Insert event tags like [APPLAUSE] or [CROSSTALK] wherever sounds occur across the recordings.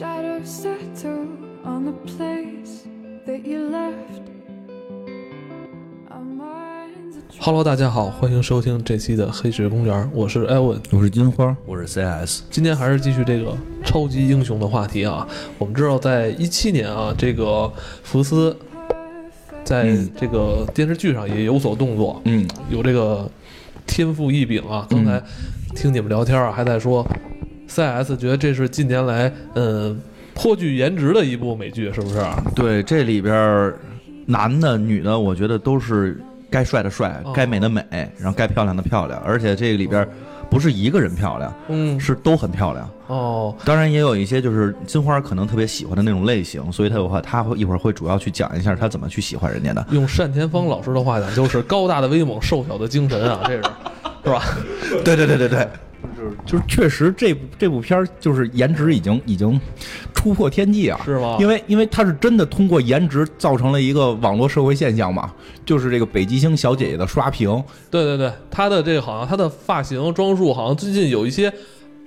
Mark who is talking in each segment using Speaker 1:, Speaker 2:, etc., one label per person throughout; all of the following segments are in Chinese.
Speaker 1: Shadows settle on the place that you left.
Speaker 2: Hello，大家好，欢迎收听这期的黑水公园，我是艾文。
Speaker 3: 我是金花，
Speaker 4: 我是 CS，
Speaker 2: 今天还是继续这个超级英雄的话题啊。我们知道，在一七年啊，这个福斯在
Speaker 3: 嗯
Speaker 2: 这个电视剧上也有所动作，
Speaker 3: 嗯，
Speaker 2: 有这个天赋异禀啊。刚才听你们聊天啊，还在说 CS 觉得这是近年来嗯颇具颜值的一部美剧，是不是？
Speaker 4: 对，这里边男的、女的，我觉得都是该帅的帅
Speaker 2: 哦，
Speaker 4: 该美的美，然后该漂亮的漂亮，而且这个里边儿不是一个人漂亮，
Speaker 2: 嗯，
Speaker 4: 是都很漂亮。
Speaker 2: 哦，
Speaker 4: 当然也有一些就是金花可能特别喜欢的那种类型，所以他有话他会一会儿会主要去讲一下他怎么去喜欢人家的。
Speaker 2: 用单田芳老师的话讲，就是高大的威猛，瘦小的精神啊，这是是吧？
Speaker 4: 对对对对对，
Speaker 3: 就是确实这部这部片儿就是颜值已经已经突破天际啊，
Speaker 2: 是吗？
Speaker 3: 因为因为它是真的通过颜值造成了一个网络社会现象嘛，就是这个北极星小姐姐的刷屏，
Speaker 2: 对对对，她的这个好像她的发型装束好像最近有一些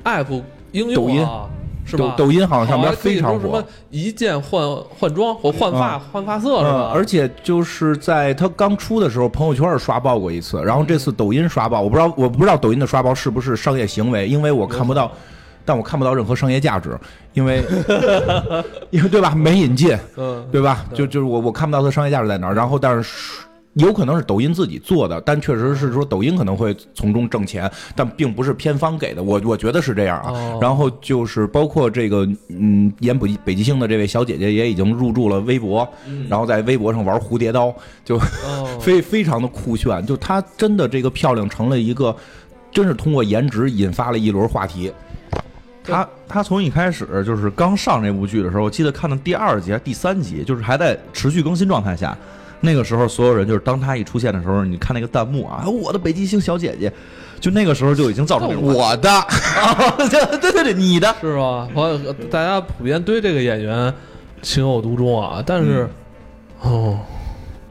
Speaker 2: app 应用
Speaker 3: 抖音。
Speaker 2: 啊，是吧？
Speaker 3: 抖抖音好像上边非常火
Speaker 2: 什么。一键换换装或换发、
Speaker 3: 嗯
Speaker 2: 换发色是
Speaker 3: 嗯，而且就是在它刚出的时候，朋友圈刷爆过一次，然后这次抖音刷爆，我不知道我不知道抖音的刷爆是不是商业行为，因为我看不到，但我看不到任何商业价值，因为 [LAUGHS] 因为对吧，没引进，
Speaker 2: 嗯，
Speaker 3: 对吧？就就是我我看不到它商业价值在哪儿，然后但是有可能是抖音自己做的，但确实是说抖音可能会从中挣钱，但并不是片方给的，我我觉得是这样啊。
Speaker 2: 哦
Speaker 3: 然后就是包括这个嗯演北北极星的这位小姐姐也已经入驻了微博，然后在微博上玩蝴蝶刀，就
Speaker 2: 哦 [LAUGHS]
Speaker 3: 非非常的酷炫，就她真的这个漂亮成了一个。真是通过颜值引发了一轮话题，
Speaker 4: 她她从一开始就是刚上这部剧的时候，我记得看到第二集还是第三集，就是还在持续更新状态下。那个时候，所有人就是当他一出现的时候，你看那个弹幕啊，哎我的北极星小姐姐，就那个时候就已经造成 [LAUGHS]
Speaker 3: 我的 [LAUGHS]
Speaker 4: 啊，对对对对，你的
Speaker 2: 是吧？我，大家普遍对这个演员情有独钟啊，但是，哦。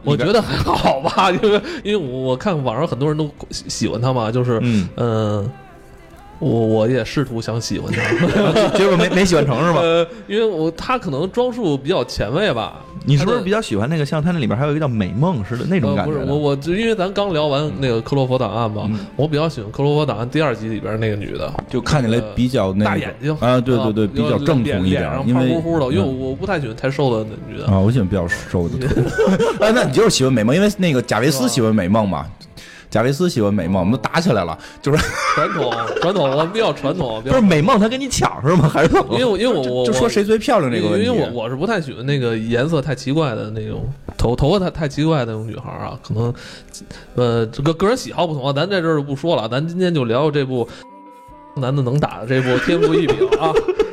Speaker 2: 我觉得还好吧，[LAUGHS] 因为因为我我看网上很多人都喜喜欢他嘛，就是
Speaker 4: 嗯，
Speaker 2: 嗯，我我也试图想喜欢他，[LAUGHS]
Speaker 4: 结果没没喜欢成是吧？
Speaker 2: 呃，因为我他可能装束比较前卫吧。
Speaker 4: 你是不是比较喜欢那个像他那里边还有一个叫美梦似的那种
Speaker 2: 呃
Speaker 4: 感觉的？
Speaker 2: 不是我我就因为咱刚聊完那个克洛佛档案嘛，
Speaker 4: 嗯
Speaker 2: 我比较喜欢克洛佛档案第二集里边那个女的，
Speaker 3: 就看起来比较那个
Speaker 2: 大眼睛
Speaker 3: 啊，对对对，
Speaker 2: 啊
Speaker 3: 比较正统一点
Speaker 2: 胖乎乎的，因为
Speaker 3: 嗯
Speaker 2: 我不太喜欢太瘦的女的。
Speaker 3: 啊，我喜欢比较瘦的腿。哎，[LAUGHS] 那你就是喜欢美梦，因为那个贾维斯喜欢美梦嘛。贾维斯喜欢美梦，我们都打起来了，就是
Speaker 2: 传统 [LAUGHS] 传统，我们比较传统，
Speaker 4: 不是美梦他跟你抢是吗？还是怎么？
Speaker 2: 因为我因为我我
Speaker 3: 就说谁最漂亮这个问题。
Speaker 2: 因为我我是不太喜欢那个颜色太奇怪的那种头头发太太奇怪的那种女孩啊，可能呃这个个人喜好不同啊，咱在这儿就不说了，咱今天就聊聊这部男的能打的这部《天赋异禀》啊。[LAUGHS]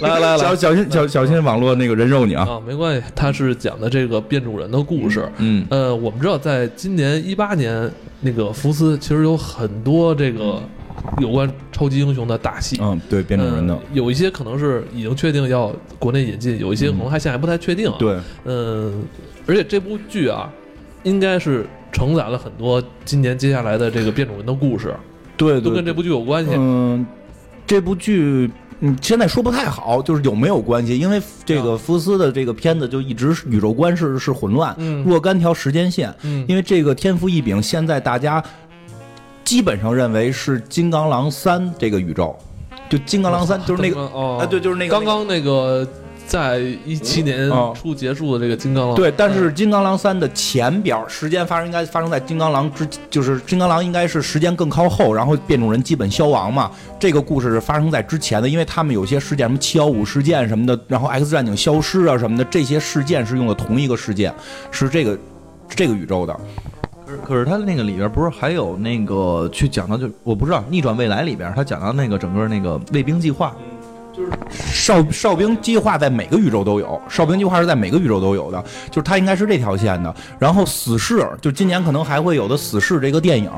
Speaker 2: 来来来。
Speaker 3: 小小心小小心网络那个人肉你啊。
Speaker 2: 啊，没关系，他是讲的这个变种人的故事。
Speaker 3: 嗯
Speaker 2: 呃，我们知道，在今年一八年，那个福斯其实有很多这个有关超级英雄的大戏。
Speaker 3: 嗯，对，变种人的。
Speaker 2: 呃，有一些可能是已经确定要国内引进，有一些可能还现在还不太确定啊。，
Speaker 3: 对，
Speaker 2: 嗯，而且这部剧啊，应该是承载了很多今年接下来的这个变种人的故事，
Speaker 3: 对对，
Speaker 2: 都跟这部剧有关系。
Speaker 3: 嗯，这部剧。嗯，现在说不太好，就是有没有关系？因为这个福斯的这个片子就一直是宇宙观是是混乱，
Speaker 2: 嗯
Speaker 3: 若干条时间线。
Speaker 2: 嗯，
Speaker 3: 因为这个天赋异禀，现在大家基本上认为是金刚狼三这个宇宙，就金刚狼三就是那个
Speaker 2: 哦，
Speaker 3: 啊，对，就是那个
Speaker 2: 刚刚那个在一七年
Speaker 3: 哦
Speaker 2: 初结束的这个金刚狼，
Speaker 3: 对，但是金刚狼三的前边时间发生应该发生在金刚狼之，就是金刚狼应该是时间更靠后，然后变种人基本消亡嘛。这个故事是发生在之前的，因为他们有些事件，什么七幺五事件什么的，然后 X 战警消失啊什么的，这些事件是用的同一个事件，是这个这个宇宙的。
Speaker 4: 可是可是他那个里边不是还有那个去讲到就我不知道逆转未来里边他讲到那个整个那个卫兵计划，
Speaker 3: 哨哨兵计划在每个宇宙都有，哨兵计划是在每个宇宙都有的，就是它应该是这条线的。然后死侍，就今年可能还会有的死侍这个电影，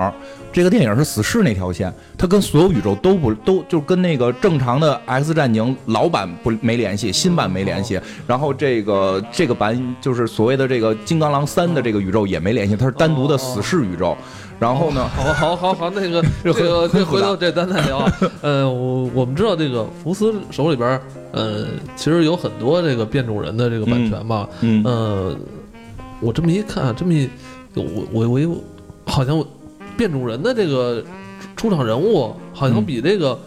Speaker 3: 这个电影是死侍那条线，它跟所有宇宙都不都就跟那个正常的 X 战警老版不没联系，新版没联系。然后这个这个版就是所谓的这个金刚狼三的这个宇宙也没联系，它是单独的死侍宇宙。然后呢，
Speaker 2: 好好好好，那个 [LAUGHS] 这
Speaker 3: 这
Speaker 2: 个这回头这咱再聊啊。[LAUGHS] 呃，我我们知道这个福斯手里边，呃，其实有很多这个变种人的这个版权吧。
Speaker 3: 嗯
Speaker 2: 呃，我这么一看，这么一，我我我我好像变种人的这个出场人物好像
Speaker 3: 嗯
Speaker 2: 比这个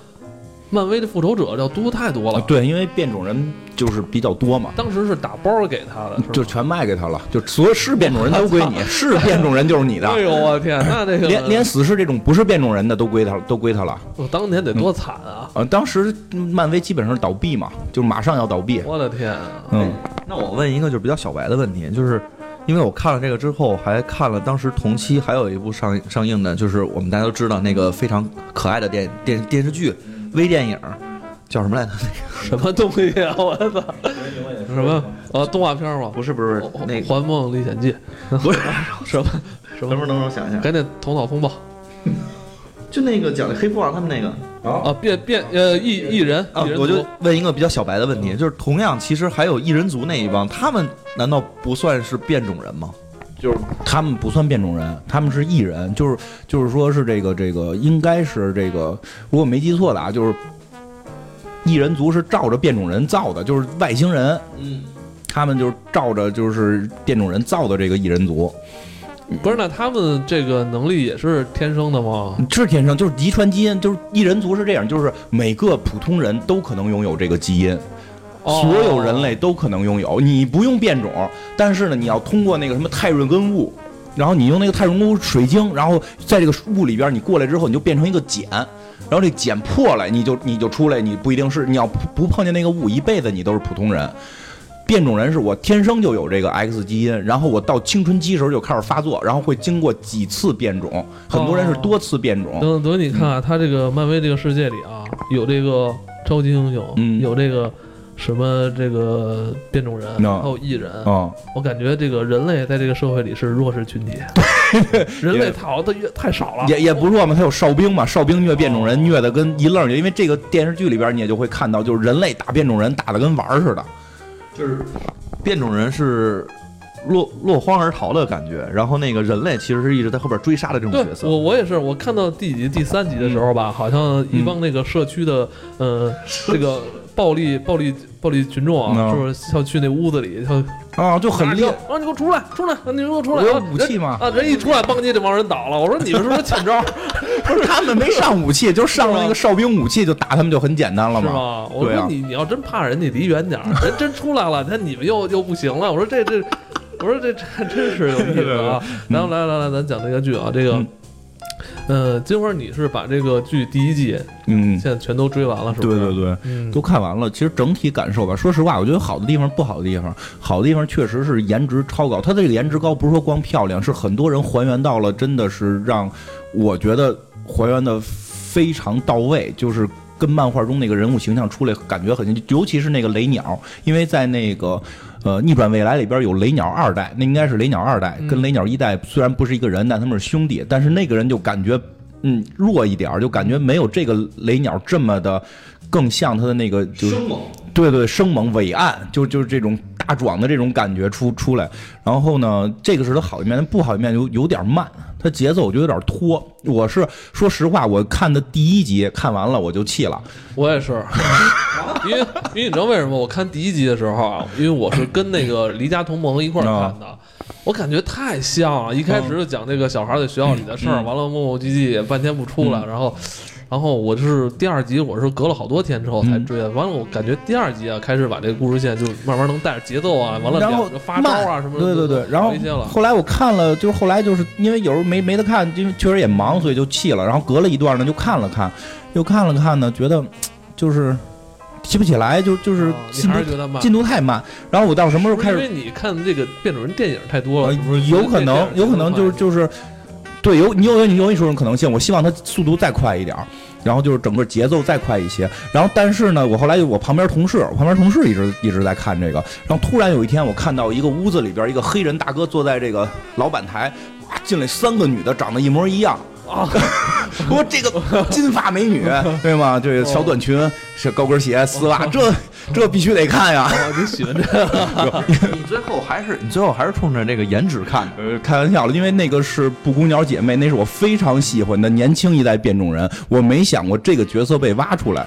Speaker 2: 漫威的复仇者要多太多了。
Speaker 3: 对，因为变种人就是比较多嘛。
Speaker 2: 当时是打包给他的，
Speaker 3: 就全卖给他了，就所有是变种人都归你，[LAUGHS] 是变种人就是你的，
Speaker 2: 哎呦我天，那这个
Speaker 3: 连连死侍这种不是变种人的都归他，都归他了。
Speaker 2: 我当年得多惨啊！
Speaker 3: 呃，当时漫威基本上是倒闭嘛，就马上要倒闭。
Speaker 2: 我的天啊！
Speaker 3: 嗯，
Speaker 4: 那我问一个就是比较小白的问题，就是因为我看了这个之后，还看了当时同期还有一部上上映的，就是我们大家都知道那个非常可爱的电电电视剧微电影，叫什么来着？
Speaker 2: 那 [LAUGHS] 个什么东西啊！我操！什么？呃，动画片吗？
Speaker 4: 不是不是《那个，
Speaker 2: 环梦历险记》
Speaker 4: 不是 [LAUGHS]
Speaker 2: 什么什么？
Speaker 4: 等会儿等会儿我想一下，
Speaker 2: 赶紧头脑风暴 [LAUGHS]
Speaker 4: 就那个讲的黑蝠王他们那个
Speaker 2: 啊！变变呃，异异人
Speaker 4: 啊我就问一个比较小白的问题，就是同样其实还有异人族那一帮，他们难道不算是变种人吗？
Speaker 3: 就是他们不算变种人，他们是异人，就是就是说是这个这个应该是这个，如果没记错的啊，就是异人族是照着变种人造的，就是外星人，
Speaker 4: 嗯，
Speaker 3: 他们就是照着就是变种人造的这个异人族，
Speaker 2: 不是？那他们这个能力也是天生的吗？
Speaker 3: 是天生就是遗传基因，就是异人族是这样，就是每个普通人都可能拥有这个基因。
Speaker 2: 哦
Speaker 3: 所有人类都可能拥有，你不用变种，但是呢，你要通过那个什么泰瑞根雾，然后你用那个泰瑞根雾水晶，然后在这个雾里边，你过来之后，你就变成一个茧，然后这茧破了，你就你就出来，你不一定是你要不不碰见那个雾，一辈子你都是普通人。变种人是我天生就有这个 X 基因，然后我到青春期时候就开始发作，然后会经过几次变种，很多人是多次变种。
Speaker 2: 等等，你看啊，他这个漫威这个世界里啊，有这个超级英雄，
Speaker 3: 嗯
Speaker 2: 有这个什么这个变种人，
Speaker 3: 那
Speaker 2: 还有异人。
Speaker 3: 啊，
Speaker 2: 我感觉这个人类在这个社会里是弱势群体，[LAUGHS] 人类逃的越太少了。
Speaker 3: 也也不弱嘛，他有哨兵嘛，哨兵虐变种人虐的跟一愣儿，因为这个电视剧里边你也就会看到，就是人类打变种人打的跟玩儿似的。
Speaker 4: 就是变种人是落落荒而逃的感觉，然后那个人类其实是一直在后边追杀的这种角色。
Speaker 2: 我我也是，我看到第几集第三集的时候吧，好像一帮那个社区的呃这个暴力暴力暴力群众啊，
Speaker 3: 嗯
Speaker 2: 就是要去那屋子里，他
Speaker 3: 啊，就很厉害。
Speaker 2: 啊！你给我出来，出来！你给我出来！
Speaker 3: 我有
Speaker 2: 啊
Speaker 3: 武器吗
Speaker 2: 人啊，人一出来，邦街这帮人倒了。我说你们是不是欠招？[LAUGHS]
Speaker 3: 不是他们没上武器，就上了那个哨兵武器，就打他们就很简单了嘛。
Speaker 2: 是吗？我说你你要真怕人，你离远点儿。人真出来了，那你们又又不行了。我说这这，我说这这真是有意思啊！[LAUGHS] 然后来来来，咱讲这个剧啊，这个
Speaker 3: 嗯。
Speaker 2: 呃，金花，你是把这个剧第一季
Speaker 3: 嗯，
Speaker 2: 现在全都追完了，是吧？
Speaker 3: 对对对。
Speaker 2: 嗯，
Speaker 3: 都看完了，其实整体感受吧，说实话，我觉得好的地方、不好的地方，好的地方确实是颜值超高。它这个颜值高不是说光漂亮，是很多人还原到了，真的是让我觉得还原的非常到位，就是跟漫画中那个人物形象出来感觉很近，尤其是那个雷鸟，因为在那个。呃，逆转未来里边有雷鸟二代，那应该是雷鸟二代，
Speaker 2: 嗯
Speaker 3: 跟雷鸟一代虽然不是一个人，但他们是兄弟。但是那个人就感觉，嗯，弱一点儿，就感觉没有这个雷鸟这么的，更像他的那个就是
Speaker 4: 生猛，
Speaker 3: 对对，生猛伟岸，就就是这种大壮的这种感觉出出来。然后呢，这个是他好一面，不好一面有有点慢，它节奏我觉得有点拖。我是说实话，我看的第一集看完了我就气了。
Speaker 2: 我也是，[LAUGHS] 因为因为你知道为什么？我看第一集的时候啊，因为我是跟那个离家同盟一块儿看的，我感觉太像了。一开始就讲这个小孩在学校里的事完了磨磨唧唧也半天不出来，然后。然后我是第二集，我是隔了好多天之后才追的。完了，我感觉第二集啊，开始把这个故事线就慢慢能带着节奏啊，完了
Speaker 3: 然后
Speaker 2: 发招啊什么的，
Speaker 3: 对对对，然后。后来我看了，就是后来就是因为有时候没没得看，因为确实也忙，所以就弃了。然后隔了一段呢，就看了看，又看了看呢，觉得就是提不起来，就就是进度
Speaker 2: 还是觉得慢，
Speaker 3: 进度太慢。然后我到什么时候开始
Speaker 2: 因为你看这个变种人电影太多了？
Speaker 3: 有可能，有可能就是就是，对，有你有有你有一种可能性。我希望它速度再快一点，然后就是整个节奏再快一些。然后但是呢，我后来我旁边同事，我旁边同事一直一直在看这个。然后突然有一天，我看到一个屋子里边一个黑人大哥坐在这个老板台，哇，进来三个女的，长得一模一样。
Speaker 2: 啊，[LAUGHS]
Speaker 3: 说这个金发美女，对吗？这个小短裙、小高跟鞋、丝袜，这这必须得看呀。
Speaker 2: 哦你喜欢这 [LAUGHS] 个？
Speaker 4: 你最后还是你最后还是冲着这个颜值看的。
Speaker 3: 呃，开玩笑了，因为那个是布谷鸟姐妹，那是我非常喜欢的年轻一代变种人，我没想过这个角色被挖出来。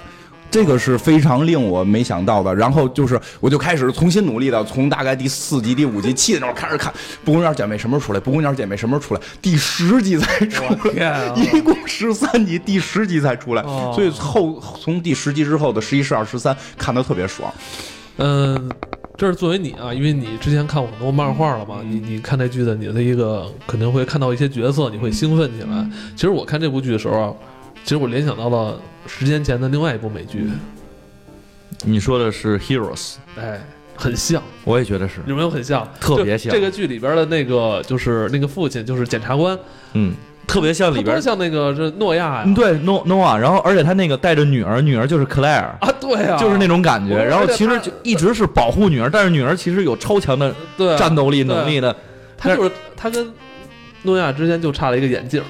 Speaker 3: 这个是非常令我没想到的，然后就是我就开始重新努力的，从大概第四集、第五集七的那会开始看《布谷鸟姐妹》什么时候出来，《布谷鸟姐妹》什么时候出来，第十集才出来，[LAUGHS]
Speaker 2: 啊
Speaker 3: 一共十三集，第十集才出来，
Speaker 2: 哦
Speaker 3: 所以后从第十集之后的十一、十二、十三看的特别爽。
Speaker 2: 嗯，这是作为你啊，因为你之前看过很多漫画了嘛，你你看这剧的你的一个肯定会看到一些角色，你会兴奋起来。其实我看这部剧的时候啊，其实我联想到了十年前的另外一部美剧，
Speaker 4: 你说的是 Heroes，
Speaker 2: 哎，很像，
Speaker 4: 我也觉得是，
Speaker 2: 有没有很像？
Speaker 4: 特别像。
Speaker 2: 这个剧里边的那个就是那个父亲就是检察官，
Speaker 4: 嗯，特别像里边。
Speaker 2: 像那个是诺亚呀。
Speaker 4: 嗯，对，No Noah，然后而且他那个带着女儿，女儿就是 Claire，
Speaker 2: 啊，对啊，
Speaker 4: 就是那种感觉。然后其实就一直是保护女儿，但是女儿其实有超强的战斗力能力的。
Speaker 2: 他就是他跟诺亚之间就差了一个眼镜，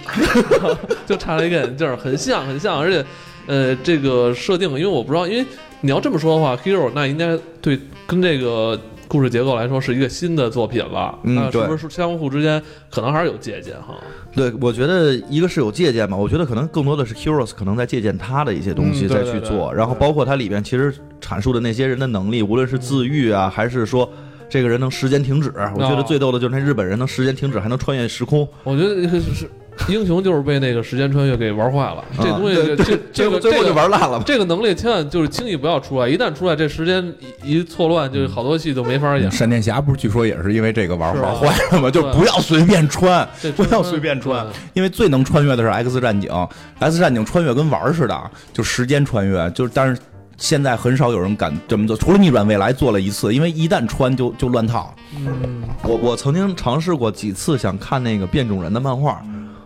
Speaker 2: [LAUGHS] 就差了一个眼镜，很像很像，而且呃，这个设定，因为我不知道，因为你要这么说的话，Hero 那应该对跟这个故事结构来说是一个新的作品了，
Speaker 4: 嗯
Speaker 2: 那是不
Speaker 4: 对
Speaker 2: 是相互之间可能还是有借鉴哈？
Speaker 4: 对，我觉得一个是有借鉴吧，我觉得可能更多的是 Heroes 可能在借鉴他的一些东西再去做，然后包括它里边其实阐述的那些人的能力，无论是自愈啊，还是说。这个人能时间停止，我觉得最逗的就是那日本人能时间停止，还能穿越时空。
Speaker 2: 我觉得这个是 [LAUGHS] 英雄就是被那个时间穿越给玩坏了，这
Speaker 4: 啊
Speaker 2: 东西
Speaker 4: 对
Speaker 2: 这这个
Speaker 4: 最后就
Speaker 2: 这个
Speaker 4: 玩烂了。
Speaker 2: 这个能力千万就是轻易不要出来，一旦出来，这时间一一错乱，就好多戏都没法演。
Speaker 3: 闪电侠不是据说也是因为这个玩玩坏了吗？就不要随便穿，
Speaker 2: 这
Speaker 3: 不要随便穿，因为最能穿越的是 X 战警，X 战警穿越跟玩似的，就时间穿越，就是但是。现在很少有人敢这么做，除了逆转未来做了一次，因为一旦穿就就乱套。
Speaker 2: 嗯，
Speaker 4: 我我曾经尝试过几次想看那个变种人的漫画，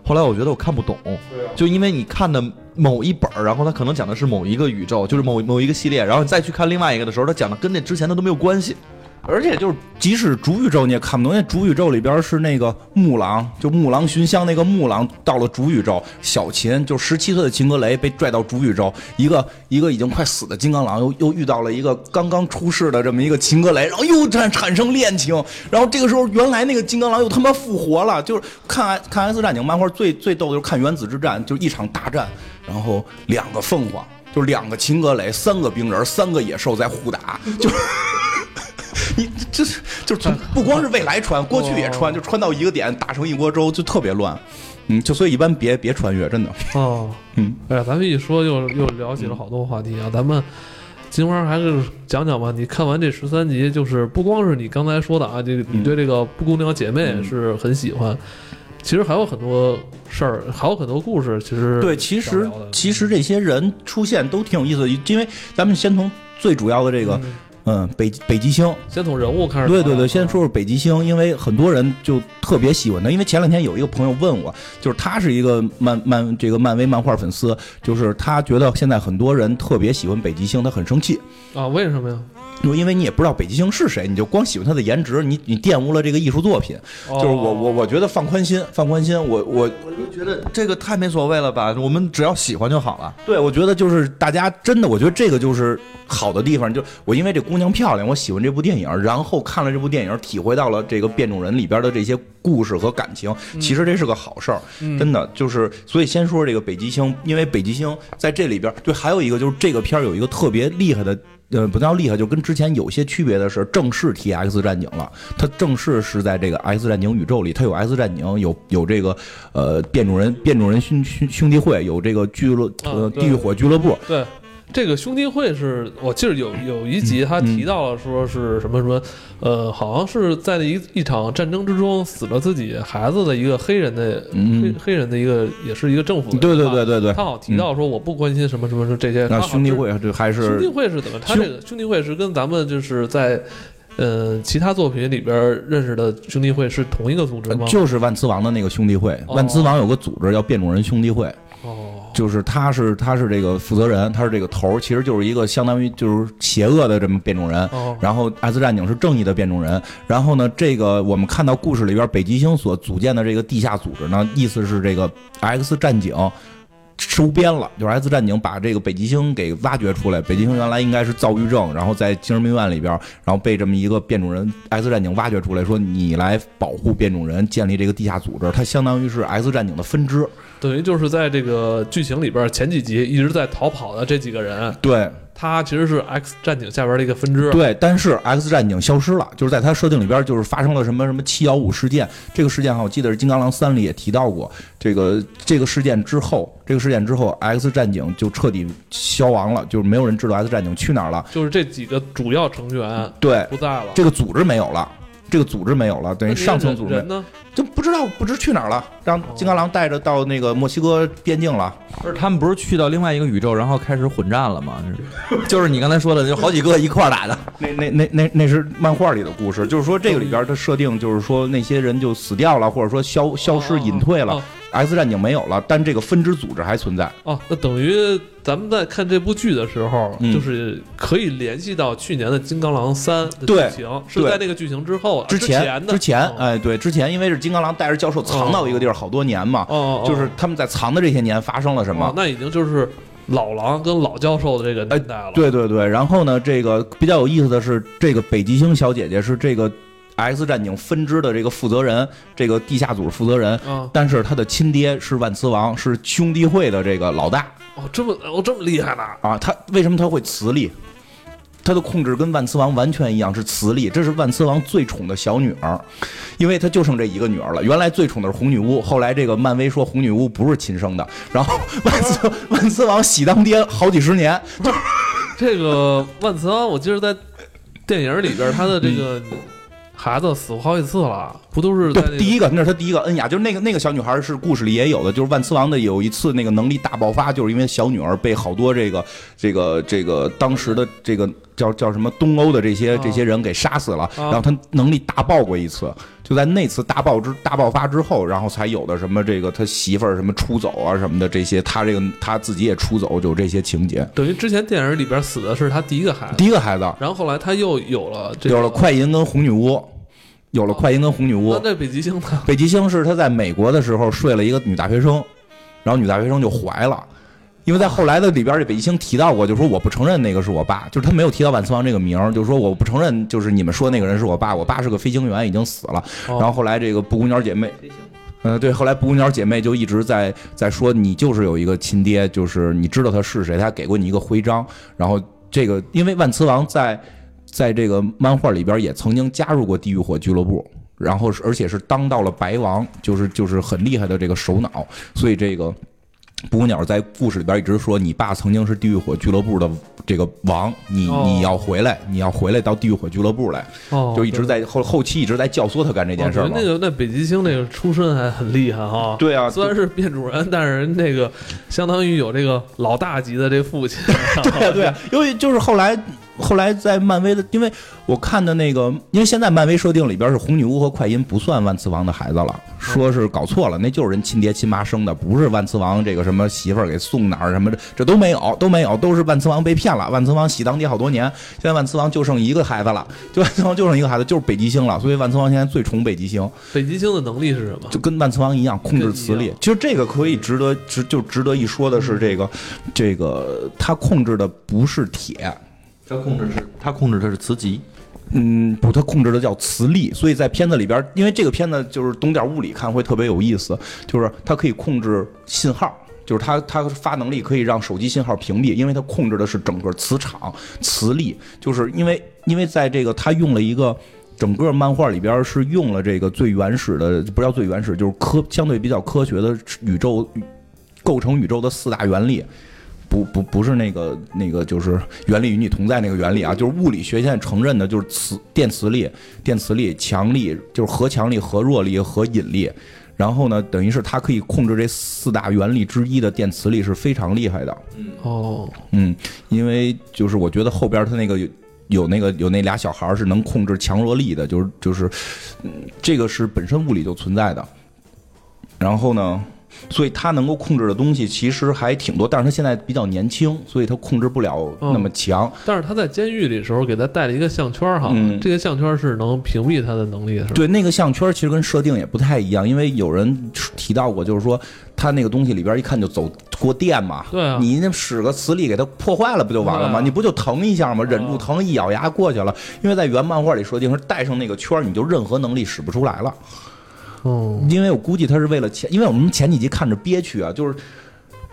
Speaker 4: 后来我觉得我看不懂，就因为你看的某一本儿，然后它可能讲的是某一个宇宙，就是某某一个系列，然后你再去看另外一个的时候，它讲的跟那之前的都没有关系。
Speaker 3: 而且就是，即使主宇宙你也看不懂，因为主宇宙里边是那个木狼，就木狼寻香那个木狼到了主宇宙，小琴就十七岁的秦格雷被拽到主宇宙，一个一个已经快死的金刚狼又又遇到了一个刚刚出世的这么一个秦格雷，然后又产产生恋情，然后这个时候原来那个金刚狼又他妈复活了，就是看看 X 战警漫画最最逗的就是看原子之战，就是一场大战，然后两个凤凰。就两个秦格雷，三个冰人，三个野兽在互打，就 [LAUGHS] 你这是就是从不光是未来穿，过去也穿，就穿到一个点打成一锅粥，就特别乱。嗯，就所以一般别别穿越，真的。
Speaker 2: 哦，
Speaker 3: 嗯，
Speaker 2: 哎呀，咱们一说又又聊起了好多话题啊，咱们金花还是讲讲吧。你看完这十三集，就是不光是你刚才说的啊，这个你对这个布谷鸟姐妹
Speaker 3: 嗯。
Speaker 2: 是很喜欢，其实还有很多事儿，还有很多故事，其实
Speaker 3: 对，其实其实这些人出现都挺有意思的，因为咱们先从最主要的这个，
Speaker 2: 嗯
Speaker 3: 嗯，北北极星，
Speaker 2: 先从人物开始。
Speaker 3: 对对对，先说说北极星，因为很多人就特别喜欢他，因为前两天有一个朋友问我，就是他是一个漫漫这个漫威漫画粉丝，就是他觉得现在很多人特别喜欢北极星，他很生气，
Speaker 2: 啊，为什么呀？
Speaker 3: 就因为你也不知道北极星是谁，你就光喜欢他的颜值，你你玷污了这个艺术作品。
Speaker 2: 就
Speaker 3: 就是我我我觉得放宽心，放宽心，我我
Speaker 4: 我就觉得这个太没所谓了吧，我们只要喜欢就好了。
Speaker 3: 对我觉得就是大家真的，我觉得这个就是好的地方，就我因为这姑娘漂亮，我喜欢这部电影，然后看了这部电影，体会到了这个变种人里边的这些故事和感情，其实这是个好事儿，
Speaker 2: 嗯
Speaker 3: 真的就是，所以先说这个北极星，因为北极星在这里边，对，还有一个就是这个片儿有一个特别厉害的。呃，不叫厉害，就跟之前有些区别的是，正式提 X 战警了。它正式是在这个 X 战警宇宙里，它有 X 战警，有有这个呃变种人变种人兄兄兄弟会，有这个俱乐呃地狱火俱乐部，
Speaker 2: 对。这个兄弟会是我记得有有一集他提到了说是什么什么，呃，好像是在一一场战争之中死了自己孩子的一个黑人的黑
Speaker 3: 嗯，
Speaker 2: 黑人的一个也是一个政府的
Speaker 3: 对对对对对。
Speaker 2: 他好像提到说我不关心什么什么这些。
Speaker 3: 那兄弟会这还
Speaker 2: 兄弟会是怎么？他这个兄弟会是跟咱们就是在呃其他作品里边认识的兄弟会是同一个组织吗？
Speaker 3: 就是万磁王的那个兄弟会，
Speaker 2: 哦
Speaker 3: 万磁王有个组织叫变种人兄弟会，
Speaker 2: 哦，
Speaker 3: 就是他是他是这个负责人，他是这个头儿，其实就是一个相当于就是邪恶的这么变种人。
Speaker 2: 哦，
Speaker 3: 然后 X 战警是正义的变种人。然后呢，这个我们看到故事里边北极星所组建的这个地下组织呢，意思是这个 X 战警收编了，就是 X 战警把这个北极星给挖掘出来。北极星原来应该是躁郁症，然后在精神病院里边，然后被这么一个变种人 X 战警挖掘出来，说你来保护变种人，建立这个地下组织。它相当于是 X 战警的分支。
Speaker 2: 等于就是在这个剧情里边，前几集一直在逃跑的这几个人，
Speaker 3: 对，
Speaker 2: 他其实是 X 战警下边的一个分支。
Speaker 3: 对，但是 X 战警消失了，就是在他设定里边，就是发生了什么什么七幺五事件。这个事件哈，我记得是《金刚狼三》里也提到过。这个这个事件之后，这个事件之后，X 战警就彻底消亡了，就是没有人知道 X 战警去哪儿了。
Speaker 2: 就是这几个主要成员
Speaker 3: 对，
Speaker 2: 不在了，
Speaker 3: 这个组织没有了，这个组织没有了，等于上层组织？就不知道不知去哪儿了，让金刚狼带着到那个墨西哥边境了。
Speaker 4: 不是他们不是去到另外一个宇宙，然后开始混战了吗？就是你刚才说的，就好几个一块儿打的。
Speaker 3: 那那那那那是漫画里的故事，就是说这个里边的设定，就是说那些人就死掉了，或者说消消失隐退了
Speaker 2: 哦。
Speaker 3: X 战警没有了，但这个分支组织还存在。
Speaker 2: 哦，那等于咱们在看这部剧的时候，
Speaker 3: 嗯
Speaker 2: 就是可以联系到去年的《金刚狼三》剧情，是在那个剧情之后
Speaker 3: 之
Speaker 2: 前
Speaker 3: 之前
Speaker 2: 哦
Speaker 3: 哎对之前，因为是金刚狼带着教授藏到一个地儿好多年嘛，就是他们在藏的这些年发生了什
Speaker 2: 哦
Speaker 3: 么。
Speaker 2: 那已经就是老狼跟老教授的这个年代了。
Speaker 3: 哎对对对，然后呢，这个比较有意思的是，这个北极星小姐姐是这个 X 战警分支的这个负责人，这个地下组负责人。
Speaker 2: 啊，
Speaker 3: 但是他的亲爹是万磁王，是兄弟会的这个老大
Speaker 2: 哦，这么哦这么厉害呢？
Speaker 3: 啊。他为什么他会磁力？他的控制跟万磁王完全一样，是磁力。这是万磁王最宠的小女儿，因为他就剩这一个女儿了。原来最宠的是红女巫，后来这个漫威说红女巫不是亲生的，然后 [LAUGHS] 万磁万磁王喜当爹好几十年，
Speaker 2: 这个万磁王，我记得在电影里边，他的这个孩子死过好几次了，不都是
Speaker 3: 对，
Speaker 2: 个
Speaker 3: 第一个那是他第一个恩雅，就是那个那个小女孩是故事里也有的，就是万磁王的有一次那个能力大爆发，就是因为小女儿被好多这个这个这个当时的这个叫叫什么东欧的这些
Speaker 2: 啊
Speaker 3: 这些人给杀死了，
Speaker 2: 啊
Speaker 3: 然后他能力大爆过一次，就在那次大爆之大爆发之后，然后才有的什么这个他媳妇儿什么出走啊什么的这些，他这个他自己也出走，就有这些情节。
Speaker 2: 等于之前电影里边死的是他第一个孩子，
Speaker 3: 第一个孩子。
Speaker 2: 然后后来他又有了这个
Speaker 3: 有了快银跟红女巫，有了快银跟红女巫
Speaker 2: 北极星呢？
Speaker 3: 北极星是他在美国的时候睡了一个女大学生，然后女大学生就怀了。因为在后来的里边，这北极星提到过，就说我不承认那个是我爸，就是他没有提到万磁王这个名儿，就是说我不承认，就是你们说那个人是我爸，我爸是个飞行员，已经死了。
Speaker 2: 哦
Speaker 3: 然后后来这个布谷鸟姐妹，嗯，对，后来布谷鸟姐妹就一直在在说你就是有一个亲爹，就是你知道他是谁，他给过你一个徽章。然后这个因为万磁王在在这个漫画里边也曾经加入过地狱火俱乐部，然后是而且是当到了白王，就是就是很厉害的这个首脑，所以这个。布谷鸟在故事里边一直说，你爸曾经是地狱火俱乐部的这个王，你
Speaker 2: 哦
Speaker 3: 你要回来，你要回来到地狱火俱乐部来，
Speaker 2: 哦，
Speaker 3: 就一直在后后期一直在教唆他干这件事
Speaker 2: 那。个那北极星那个出身还很厉害哈。
Speaker 3: 对啊，
Speaker 2: 虽然是变种人，但是人那个相当于有这个老大级的这父亲。[LAUGHS]
Speaker 3: 对对，因为就是后来后来在漫威的，因为我看的那个，因为现在漫威设定里边是红女巫和快银不算万磁王的孩子了，说是搞错了，那就是人亲爹亲妈生的，不是万磁王这个什么媳妇儿给送哪儿什么的，这都没有，都没有，都是万磁王被骗了，万磁王喜当爹好多年，现在万磁王就剩一个孩子了，就万磁王就剩一个孩子，就是北极星了，所以万磁王现在最宠北极星，
Speaker 2: 北极星的能力是什么？
Speaker 3: 就跟万磁王一样控制磁。力其实这个可以值得值就值得一说的是，这个这个他控制的不是铁。
Speaker 4: 他控制是，他控制的是磁极。
Speaker 3: 嗯，不，它控制的叫磁力，所以在片子里边，因为这个片子就是懂点物理看会特别有意思，就是它可以控制信号，就是它它发能力可以让手机信号屏蔽，因为它控制的是整个磁场、磁力，就是因为因为在这个它用了一个。整个漫画里边是用了这个最原始的，不叫最原始，就是科相对比较科学的宇宙构成宇宙的四大原理，不不不是那个那个就是原理与你同在那个原理啊，就是物理学现在承认的就是磁电磁力、电磁力、强力，就是核强力、核弱力和引力。然后呢，等于是它可以控制这四大原理之一的电磁力是非常厉害的。
Speaker 2: 哦，
Speaker 3: 嗯，因为就是我觉得后边它那个有有那个有那俩小孩儿是能控制强弱力的，就是就是，嗯，这个是本身物理就存在的。然后呢，所以他能够控制的东西其实还挺多，但是他现在比较年轻，所以他控制不了那么强。
Speaker 2: 但是他在监狱里的时候给他带了一个项圈哈，
Speaker 3: 嗯
Speaker 2: 这个项圈是能屏蔽他的能力的，是吧？
Speaker 3: 对，那个项圈其实跟设定也不太一样，因为有人提到过，就是说他那个东西里边一看就走过电嘛，
Speaker 2: 对啊
Speaker 3: 你那使个磁力给它破坏了不就完了吗？
Speaker 2: 啊
Speaker 3: 你不就疼一下吗？忍住疼一咬牙过去了。因为在原漫画里设定是戴上那个圈，你就任何能力使不出来了。
Speaker 2: 哦，
Speaker 3: 因为我估计他是为了前，因为我们前几集看着憋屈啊，就是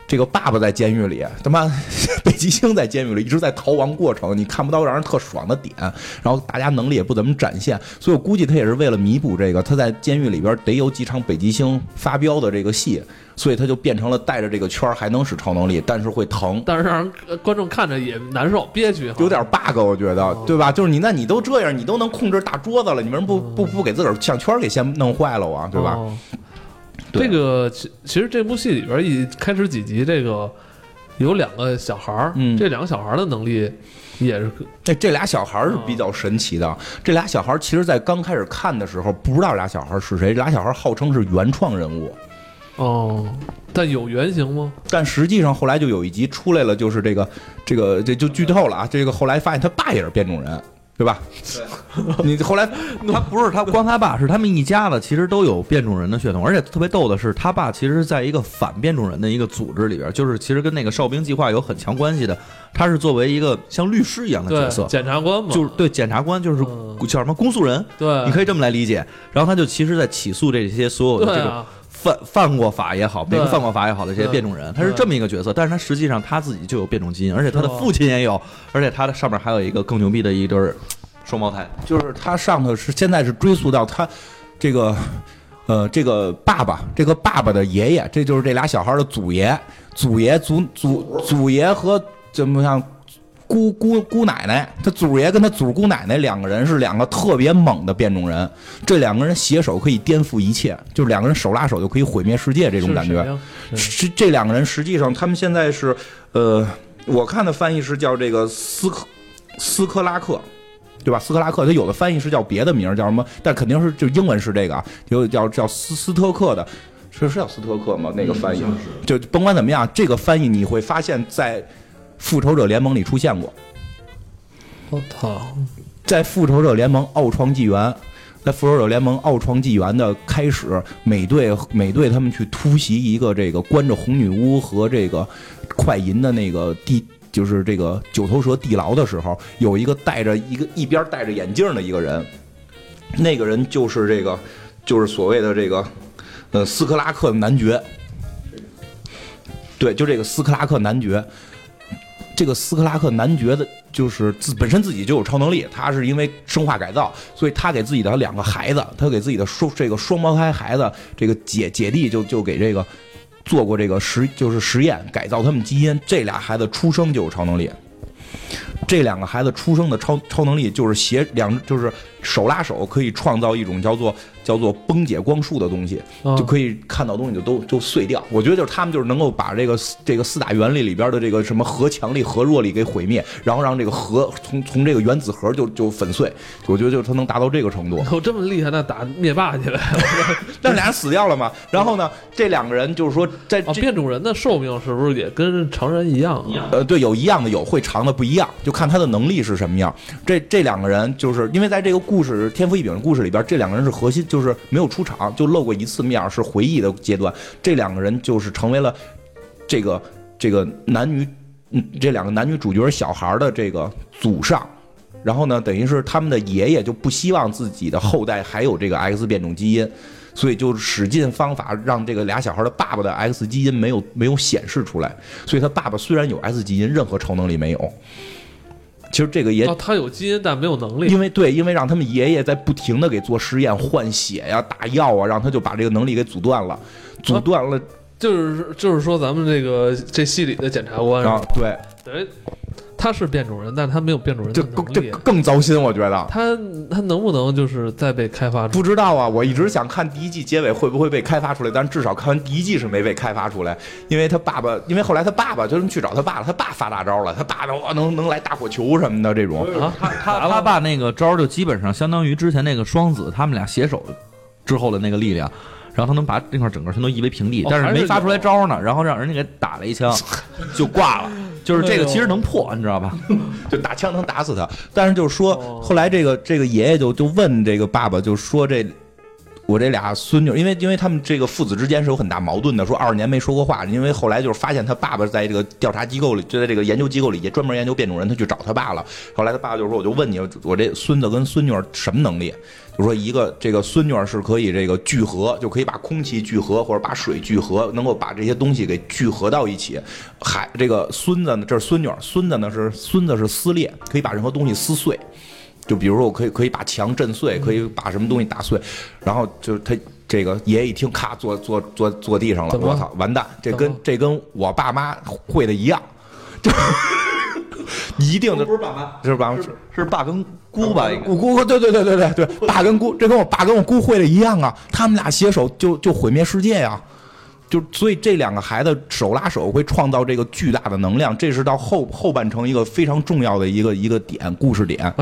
Speaker 3: 这个爸爸在监狱里，他妈 [LAUGHS] 北极星在监狱里一直在逃亡过程，你看不到让人特爽的点，然后大家能力也不怎么展现，所以我估计他也是为了弥补这个，他在监狱里边得有几场北极星发飙的这个戏，所以他就变成了带着这个圈还能使超能力，但是会疼。
Speaker 2: 但是让人呃观众看着也难受憋屈，
Speaker 3: 有点 bug，我觉得，对吧？就是你，那你都这样，你都能控制大桌子了，你为什么不不不给自个儿项圈给先弄坏了啊？对吧？
Speaker 2: 这个其其实这部戏里边一开始几集，这个有两个小孩儿，
Speaker 3: 嗯
Speaker 2: 这两个小孩儿的能力也是
Speaker 3: 这这俩小孩儿是比较神奇的。这俩小孩儿其实，在刚开始看的时候，不知道俩小孩儿是谁。这俩小孩儿号称是原创人物，
Speaker 2: 哦，但有原型吗？
Speaker 3: 但实际上后来就有一集出来了，就是这个这个这就剧透了啊。这个后来发现他爸也是变种人，对吧？你后来 [LAUGHS]
Speaker 4: 他不是他光他爸，是他们一家子其实都有变种人的血统，而且特别逗的是，他爸其实是在一个反变种人的一个组织里边，就是其实跟那个哨兵计划有很强关系的。他是作为一个像律师一样的角色，，
Speaker 2: 检察官嘛，
Speaker 4: 就是对检察官，就是
Speaker 2: 嗯
Speaker 4: 叫什么公诉人，
Speaker 2: 对，
Speaker 4: 你可以这么来理解。然后他就其实在起诉这些所有的这种犯犯过法也好，没
Speaker 2: 对
Speaker 4: 犯过法也好的这些变种人，他是这么一个角色，但是他实际上他自己就有变种基因，而且他的父亲也有，而且他的上面还有一个更牛逼的一对儿双胞胎。
Speaker 3: 就是他上头是现在是追溯到他这个呃这个爸爸，这个爸爸的爷爷，这就是这俩小孩的祖爷，祖爷祖祖祖爷和怎么像姑姑姑奶奶，他祖爷跟他祖姑奶奶两个人是两个特别猛的变种人，这两个人携手可以颠覆一切，就是两个人手拉手就可以毁灭世界这种感觉。
Speaker 2: 是谁呀是
Speaker 3: 是这两个人实际上他们现在是，呃，我看的翻译是叫这个斯科斯科拉克。对吧？斯科拉克，他有的翻译是叫别的名儿，叫什么？但肯定是就英文是这个啊，有叫叫斯斯特克的，是是叫斯特克吗？那个翻译，就甭管怎么样，这个翻译你会发现在复仇者联盟里出现过，
Speaker 2: 我操，
Speaker 3: 在复仇者联盟奥创纪元，在复仇者联盟奥创纪元的开始，美队美队他们去突袭一个这个关着红女巫和这个快银的那个地，就是这个九头蛇地牢的时候，有一个戴着一个一边戴着眼镜的一个人，那个人就是这个就是所谓的这个呃斯克拉克男爵，对，就这个斯克拉克男爵。这个斯克拉克男爵的，就是自本身自己就有超能力，他是因为生化改造，所以他给自己的两个孩子，他给自己的双这个双胞胎孩子，这个姐姐弟就就给这个做过这个实就是实验，改造他们基因，这俩孩子出生就有超能力。这两个孩子出生的超超能力就是携两就是手拉手可以创造一种叫做叫做崩解光束的东西，
Speaker 2: 啊
Speaker 3: 就可以看到东西就都就碎掉。我觉得就是他们就是能够把这个这个四大原理里边的这个什么核强力、核弱力给毁灭，然后让这个核从从这个原子核就就粉碎。我觉得就是他能达到这个程度。
Speaker 2: 有这么厉害，那打灭霸去了。[LAUGHS]
Speaker 3: 但俩人死掉了嘛？然后呢，这两个人就是说在
Speaker 2: 变种人的寿命是不是也跟常人一样啊？
Speaker 3: 呃，对，有一样的有，会长的不一样，就看他的能力是什么样。这这两个人就是因为在这个故事《天赋异禀》的故事里边，这两个人是核心，就就是没有出场，就露过一次面，是回忆的阶段。这两个人就是成为了这个这个男女，嗯，这两个男女主角小孩的这个祖上。然后呢，等于是他们的爷爷就不希望自己的后代还有这个 X 变种基因，所以就使尽方法让这个俩小孩的爸爸的 X 基因没有没有显示出来。所以他爸爸虽然有 X 基因，任何超能力没有。其实这个也
Speaker 2: 哦，他有基因但没有能力。
Speaker 3: 因。为对，因为让他们爷爷在不停的给做实验、换血呀、打药啊，让他就把这个能力给阻断了，阻断了
Speaker 2: 就是就是说，咱们这个这戏里的检察官
Speaker 3: 啊，对，
Speaker 2: 等于他是变种人，但他没有变种人
Speaker 3: 这
Speaker 2: 的能力。
Speaker 3: 更这更糟心，我觉得。
Speaker 2: 他他能不能就是再被开发出？
Speaker 3: 不知道啊，我一直想看第一季结尾会不会被开发出来，但至少看完第一季是没被开发出来，因为他爸爸，因为后来他爸爸就是去找他爸了，他爸发大招了，他爸爸哇能能来大火球什么的这种，
Speaker 2: 啊？
Speaker 4: 他他他爸那个招就基本上相当于之前那个双子他们俩携手之后的那个力量。然后他能把那块整个全都夷为平地，但
Speaker 2: 是
Speaker 4: 没发出来招呢，然后让人家给打了一枪，[LAUGHS] 就挂了。就是这个其实能破，你知道吧？[LAUGHS]
Speaker 3: 就打枪能打死他。但是就是说，
Speaker 2: 哦
Speaker 3: 后来这个这个爷爷就就问这个爸爸，就说这。我这俩孙女，因为因为他们这个父子之间是有很大矛盾的，说二十年没说过话，因为后来就是发现他爸爸在这个调查机构里，就在这个研究机构里也专门研究变种人，他去找他爸了。后来他爸就说：“我就问你，我这孙子跟孙女什么能力？就说一个这个孙女是可以这个聚合，就可以把空气聚合或者把水聚合，能够把这些东西给聚合到一起。还这个孙子呢，这是孙女，孙子呢是孙子是撕裂，可以把任何东西撕碎。就比如说，我可以可以把墙震碎，可以把什么东西打碎，然后就他这个爷爷一听，咔坐坐坐坐地上了，我操，完蛋，这跟这跟我爸妈会的一样，就 [LAUGHS] 一定的
Speaker 4: 不是爸妈，
Speaker 3: 是爸？
Speaker 4: 是是爸跟姑吧？
Speaker 3: 姑姑，对对对对对对，爸跟姑，这跟我爸跟我姑会的一样啊，他们俩携手就就毁灭世界呀、就所以这两个孩子手拉手会创造这个巨大的能量，这是到后后半程一个非常重要的一个一个点，故事点。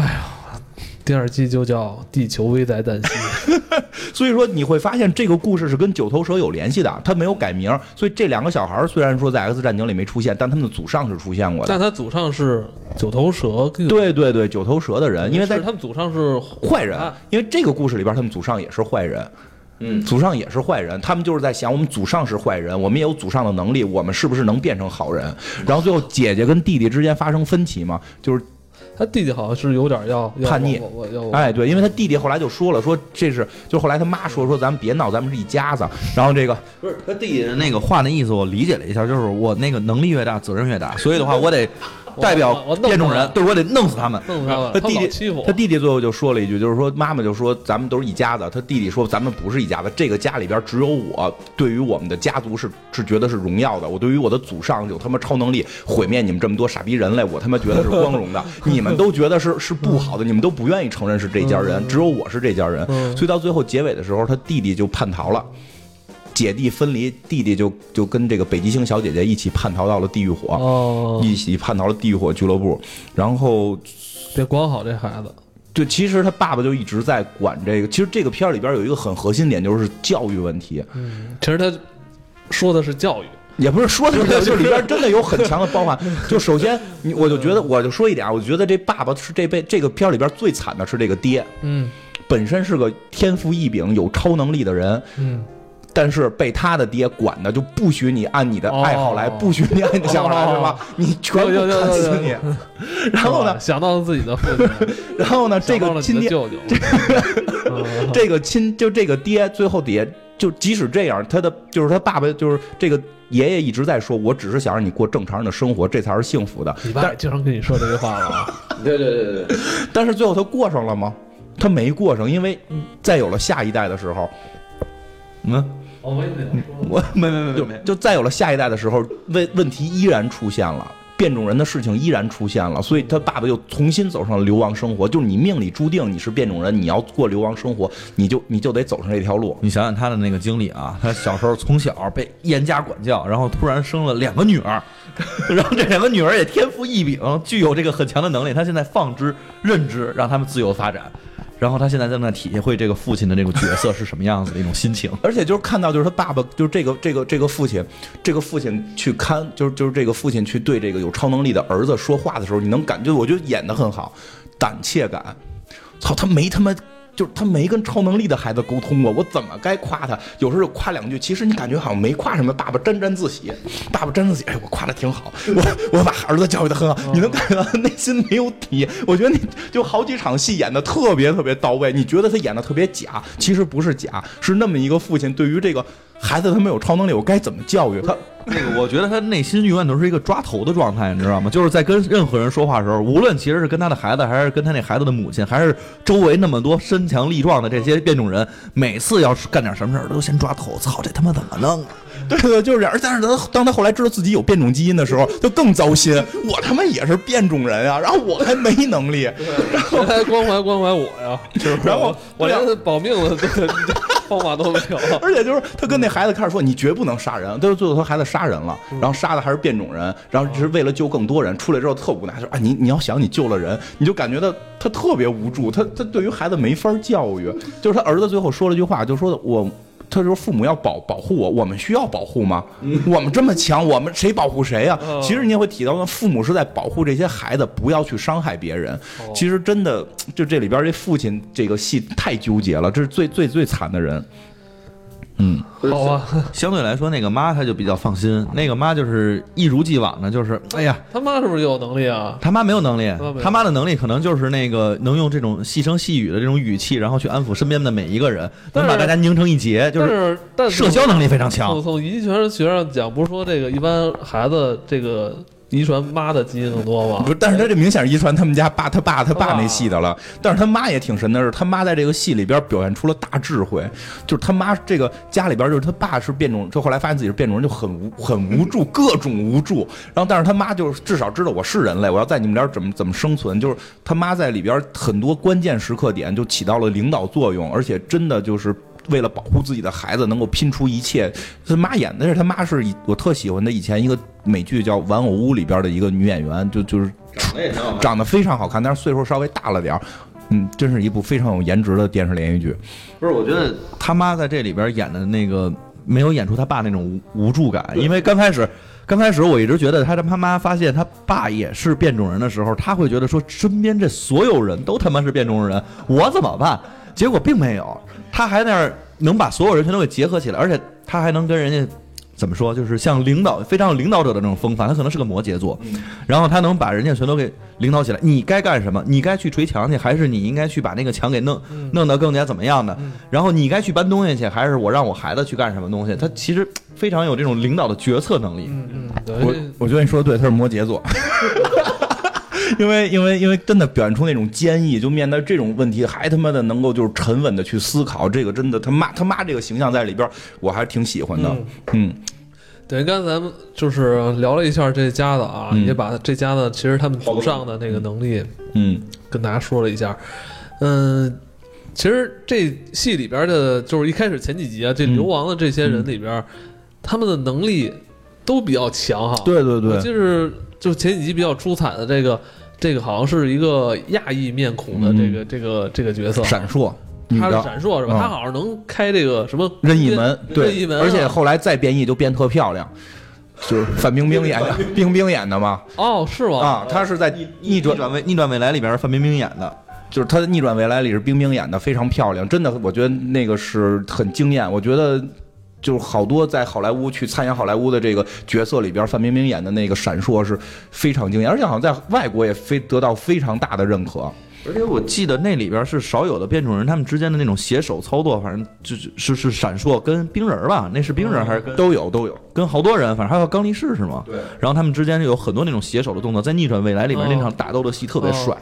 Speaker 2: 第二季就叫《地球危在旦夕》，[LAUGHS]
Speaker 3: 所以说你会发现这个故事是跟九头蛇有联系的，他没有改名，所以这两个小孩虽然说在 X 战警里没出现，但他们的祖上是出现过的。
Speaker 2: 但他祖上是九头蛇，
Speaker 3: 对对对，九头蛇的人，因为在
Speaker 2: 是他们祖上是
Speaker 3: 坏人
Speaker 2: 啊，
Speaker 3: 因为这个故事里边他们祖上也是坏人。
Speaker 4: 嗯
Speaker 3: 祖上也是坏人，他们就是在想，我们祖上是坏人，我们也有祖上的能力，我们是不是能变成好人？然后最后姐姐跟弟弟之间发生分歧嘛，就是
Speaker 2: 他弟弟好像是有点要要
Speaker 3: 叛逆哎，对，因为他弟弟后来就说了，说这是，就后来他妈说说咱们别闹，咱们是一家子。然后这个
Speaker 4: 不是他弟弟的那个话那意思，我理解了一下，就是我那个能力越大，责任越大，所以的话，我得代表变种人，对我得弄死他们。
Speaker 2: 弄他了，
Speaker 3: 他弟弟
Speaker 2: 欺负
Speaker 3: 他弟弟最后就说了一句，就是说妈妈就说咱们都是一家子。他弟弟说咱们不是一家子，这个家里边只有我，对于我们的家族是是觉得是荣耀的。我对于我的祖上有他妈超能力毁灭你们这么多傻逼人类，我他妈觉得是光荣的。[LAUGHS] 你们都觉得是是不好的，你们都不愿意承认是这家人，只有我是这家人。
Speaker 2: 嗯
Speaker 3: 所以到最后结尾的时候，他弟弟就叛逃了。姐弟分离，弟弟就就跟这个北极星小姐姐一起叛逃到了地狱火，
Speaker 2: 哦，
Speaker 3: 一起叛逃了地狱火俱乐部。然后
Speaker 2: 得管好这孩子，
Speaker 3: 对，其实他爸爸就一直在管这个。其实这个片儿里边有一个很核心点，就是教育问题，
Speaker 2: 嗯，其实他说的是教育，
Speaker 3: 也不是说的是，[LAUGHS] 就是里边真的有很强的包含。就首先，你我就觉得，我就说一点啊，我觉得这爸爸是这辈这个片儿里边最惨的是这个爹，
Speaker 2: 嗯
Speaker 3: 本身是个天赋异禀、有超能力的人，
Speaker 2: 嗯，
Speaker 3: 但是被他的爹管的就不许你按你的爱好来，
Speaker 2: 哦
Speaker 3: 不许你按你的想法来，是吧？你全部砍死你。[LAUGHS] 然后呢，
Speaker 2: 想到了自己的父亲，[LAUGHS]
Speaker 3: 然后呢，[LAUGHS] 这个亲爹这个亲就这个爹，最后底下就即使这样，他的就是他爸爸就是这个爷爷一直在说，我只是想让你过正常人的生活，这才是幸福的。
Speaker 2: 你爸经常跟你说这句话了啊，
Speaker 4: 对对对对对，
Speaker 3: 但是最后他过上了吗？他没过上，因为再有了下一代的时候，
Speaker 4: 嗯，
Speaker 2: 我没
Speaker 4: 没没没
Speaker 3: 就
Speaker 4: 没没，
Speaker 3: 就再有了下一代的时候，问问题依然出现了。变种人的事情依然出现了，所以他爸爸又重新走上了流亡生活。就是你命里注定你是变种人，你要过流亡生活，你就你就得走上这条路。
Speaker 4: 你想想他的那个经历啊，他小时候从小被严加管教，然后突然生了两个女儿，[LAUGHS] 然后这两个女儿也天赋异禀，具有这个很强的能力。他现在放之任之，让他们自由发展。然后他现在在那体会这个父亲的这个角色是什么样子的一种心情。
Speaker 3: 而且就是看到，就是他爸爸，就是这个这个这个父亲，这个父亲去看，就是就是这个父亲去对这个有超能力的儿子说话的时候，你能感觉，我觉得演的很好，胆怯感。操，他没他妈。就是他没跟超能力的孩子沟通过，我怎么该夸他？有时候夸两句，其实你感觉好像没夸什么。爸爸沾沾自喜，爸爸沾沾自喜，哎，我夸的挺好，[LAUGHS] 我我把儿子教育的很好，你能感觉到他内心没有底。我觉得你就好几场戏演的特别特别到位，你觉得他演的特别假，其实不是假，是那么一个父亲对于这个孩子他没有超能力，我该怎么教育他？
Speaker 4: 那个，我觉得他内心永远都是一个抓头的状态，你知道吗？就是在跟任何人说话的时候，无论其实是跟他的孩子，还是跟他那孩子的母亲，还是周围那么多身强力壮的这些变种人，每次要是干点什么事儿，都先抓头。操，这他妈怎么弄？
Speaker 3: 对对，就是这样。但是他当他后来知道自己有变种基因的时候，就更糟心。我他妈也是变种人啊，然后我还没能力，
Speaker 2: 然后还关怀关怀我呀？是不是？
Speaker 3: 然后
Speaker 2: 我连保命的这个方法都没有。[LAUGHS]
Speaker 3: 而且就是他跟那孩子开始说，你绝不能杀人。但是最后他孩子杀人了，然后杀的还是变种人，然后只是为了救更多人。出来之后特无奈，说啊，你你要想你救了人，你就感觉到他特别无助。他他对于孩子没法教育。就是他儿子最后说了句话，就说我。他说父母要保保护我，我们需要保护吗？我们这么强，我们谁保护谁呀、
Speaker 2: 嗯
Speaker 3: 其实你也会提到，父母是在保护这些孩子，不要去伤害别人。
Speaker 2: 哦
Speaker 3: 其实真的，就这里边这父亲这个戏太纠结了，这是最最最惨的人。嗯，
Speaker 2: 好啊，
Speaker 4: 相对来说，那个妈她就比较放心，那个妈就是一如既往的，就是哎呀，
Speaker 2: 他妈是不是也有能力啊？
Speaker 4: 他妈没有能力他妈的能力可能就是那个能用这种细声细语的这种语气，然后去安抚身边的每一个人，能把大家拧成一结，就是
Speaker 2: 是但是
Speaker 4: 社交能力非常
Speaker 2: 从
Speaker 4: 强。
Speaker 2: 从遗传学上讲，不是说这个一般孩子这个遗传妈的基因更多吗
Speaker 3: 不？是，但是他这明显是遗传他们家爸他爸他爸那系的了。但是他妈也挺神的是，他妈在这个戏里边表现出了大智慧，就是他妈这个家里边就是他爸是变种，就后来发现自己是变种人，就很无很无助，各种无助。然后但是他妈就至少知道我是人类，我要在你们这儿怎么怎么生存。就是他妈在里边很多关键时刻点就起到了领导作用，而且真的就是。为了保护自己的孩子，能够拼出一切。他妈演的是他妈是我特喜欢的以前一个美剧叫《玩偶屋》里边的一个女演员，就就是
Speaker 4: 长得也挺好
Speaker 3: 长得非常好看，但是岁数稍微大了点儿。嗯，真是一部非常有颜值的电视连续剧。
Speaker 4: 不是，我觉得他妈在这里边演的那个没有演出他爸那种无无助感，因为刚开始。刚开始我一直觉得他他妈发现他爸也是变种人的时候，他会觉得说身边这所有人都他妈是变种人，我怎么办？结果并没有，他还在那儿能把所有人全都给结合起来，而且他还能跟人家怎么说，就是像领导非常有领导者的那种风范，他可能是个摩羯座，然后他能把人家全都给领导起来。你该干什么？你该去捶墙去，还是你应该去把那个墙给弄弄得更加怎么样的？然后你该去搬东西去，还是我让我孩子去干什么东西？他其实非常有这种领导的决策能力。
Speaker 2: 嗯嗯，
Speaker 3: 我，我觉得你说的对，他是摩羯座。[LAUGHS] 因为因为因为真的表现出那种坚毅，就面对这种问题还他妈的能够就是沉稳的去思考，这个真的他妈他妈这个形象在里边，我还是挺喜欢的。嗯
Speaker 2: 等于刚才咱们就是聊了一下这家的啊，
Speaker 3: 嗯
Speaker 2: 也把这家的其实他们祖上的那个能力
Speaker 3: 嗯
Speaker 2: 跟大家说了一下。嗯，其实这戏里边的，就是一开始前几集啊，这
Speaker 3: 嗯
Speaker 2: 流亡的这些人里边，他们的能力都比较强哈。
Speaker 3: 对对对，
Speaker 2: 就是就前几集比较出彩的这个，这个好像是一个亚裔面孔的这个、这个这个角色，
Speaker 3: 闪烁
Speaker 2: 他是闪烁是吧？
Speaker 3: 嗯。
Speaker 2: 他好像能开这个什么
Speaker 3: 任意门，对，
Speaker 2: 任意门啊，
Speaker 3: 而且后来再变异就变特漂亮，就是范冰冰演 [LAUGHS] 的，冰冰演的嘛。
Speaker 2: 哦是吗？
Speaker 3: 啊，他是在逆
Speaker 4: 逆
Speaker 3: 转
Speaker 4: 转未逆转未来里边范冰冰演的，
Speaker 3: 就是他的《逆转未来》里是冰冰演的，非常漂亮，真的，我觉得那个是很惊艳。我觉得就是好多在好莱坞去参演好莱坞的这个角色里边，范冰冰演的那个闪烁是非常惊艳，而且好像在外国也非得到非常大的认可。
Speaker 4: 而且我记得那里边是少有的变种人，他们之间的那种携手操作，反正就是是是闪烁跟冰人儿吧？那是冰人儿还是跟
Speaker 3: 都有都有，
Speaker 4: 跟好多人？反正还有刚力士是吗？
Speaker 3: 对。
Speaker 4: 然后他们之间就有很多那种携手的动作，在逆转未来里边
Speaker 2: 哦
Speaker 4: 那场打斗的戏特别帅。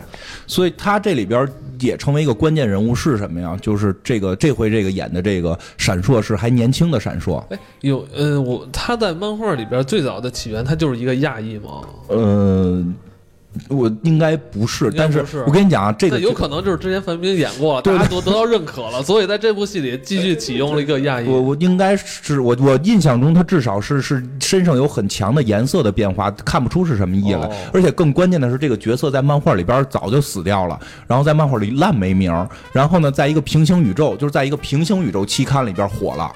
Speaker 3: 所以他这里边也成为一个关键人物是什么呀？就是这个这回这个演的这个闪烁是还年轻的闪烁，
Speaker 2: 哎，有呃，我他在漫画里边最早的起源，他就是一个亚裔嘛，
Speaker 3: 呃。我应该不是，但是我跟你讲啊，这个
Speaker 2: 有可能就是之前范冰冰演过了，大家都得到认可了，[LAUGHS] 所以在这部戏里继续启用了一个亚裔。
Speaker 3: 我我应该是我我印象中他至少是是身上有很强的颜色的变化，看不出是什么意来。
Speaker 2: 哦
Speaker 3: 而且更关键的是，这个角色在漫画里边早就死掉了，然后在漫画里烂没名儿，然后呢，在一个平行宇宙，就是在一个平行宇宙期刊里边火了。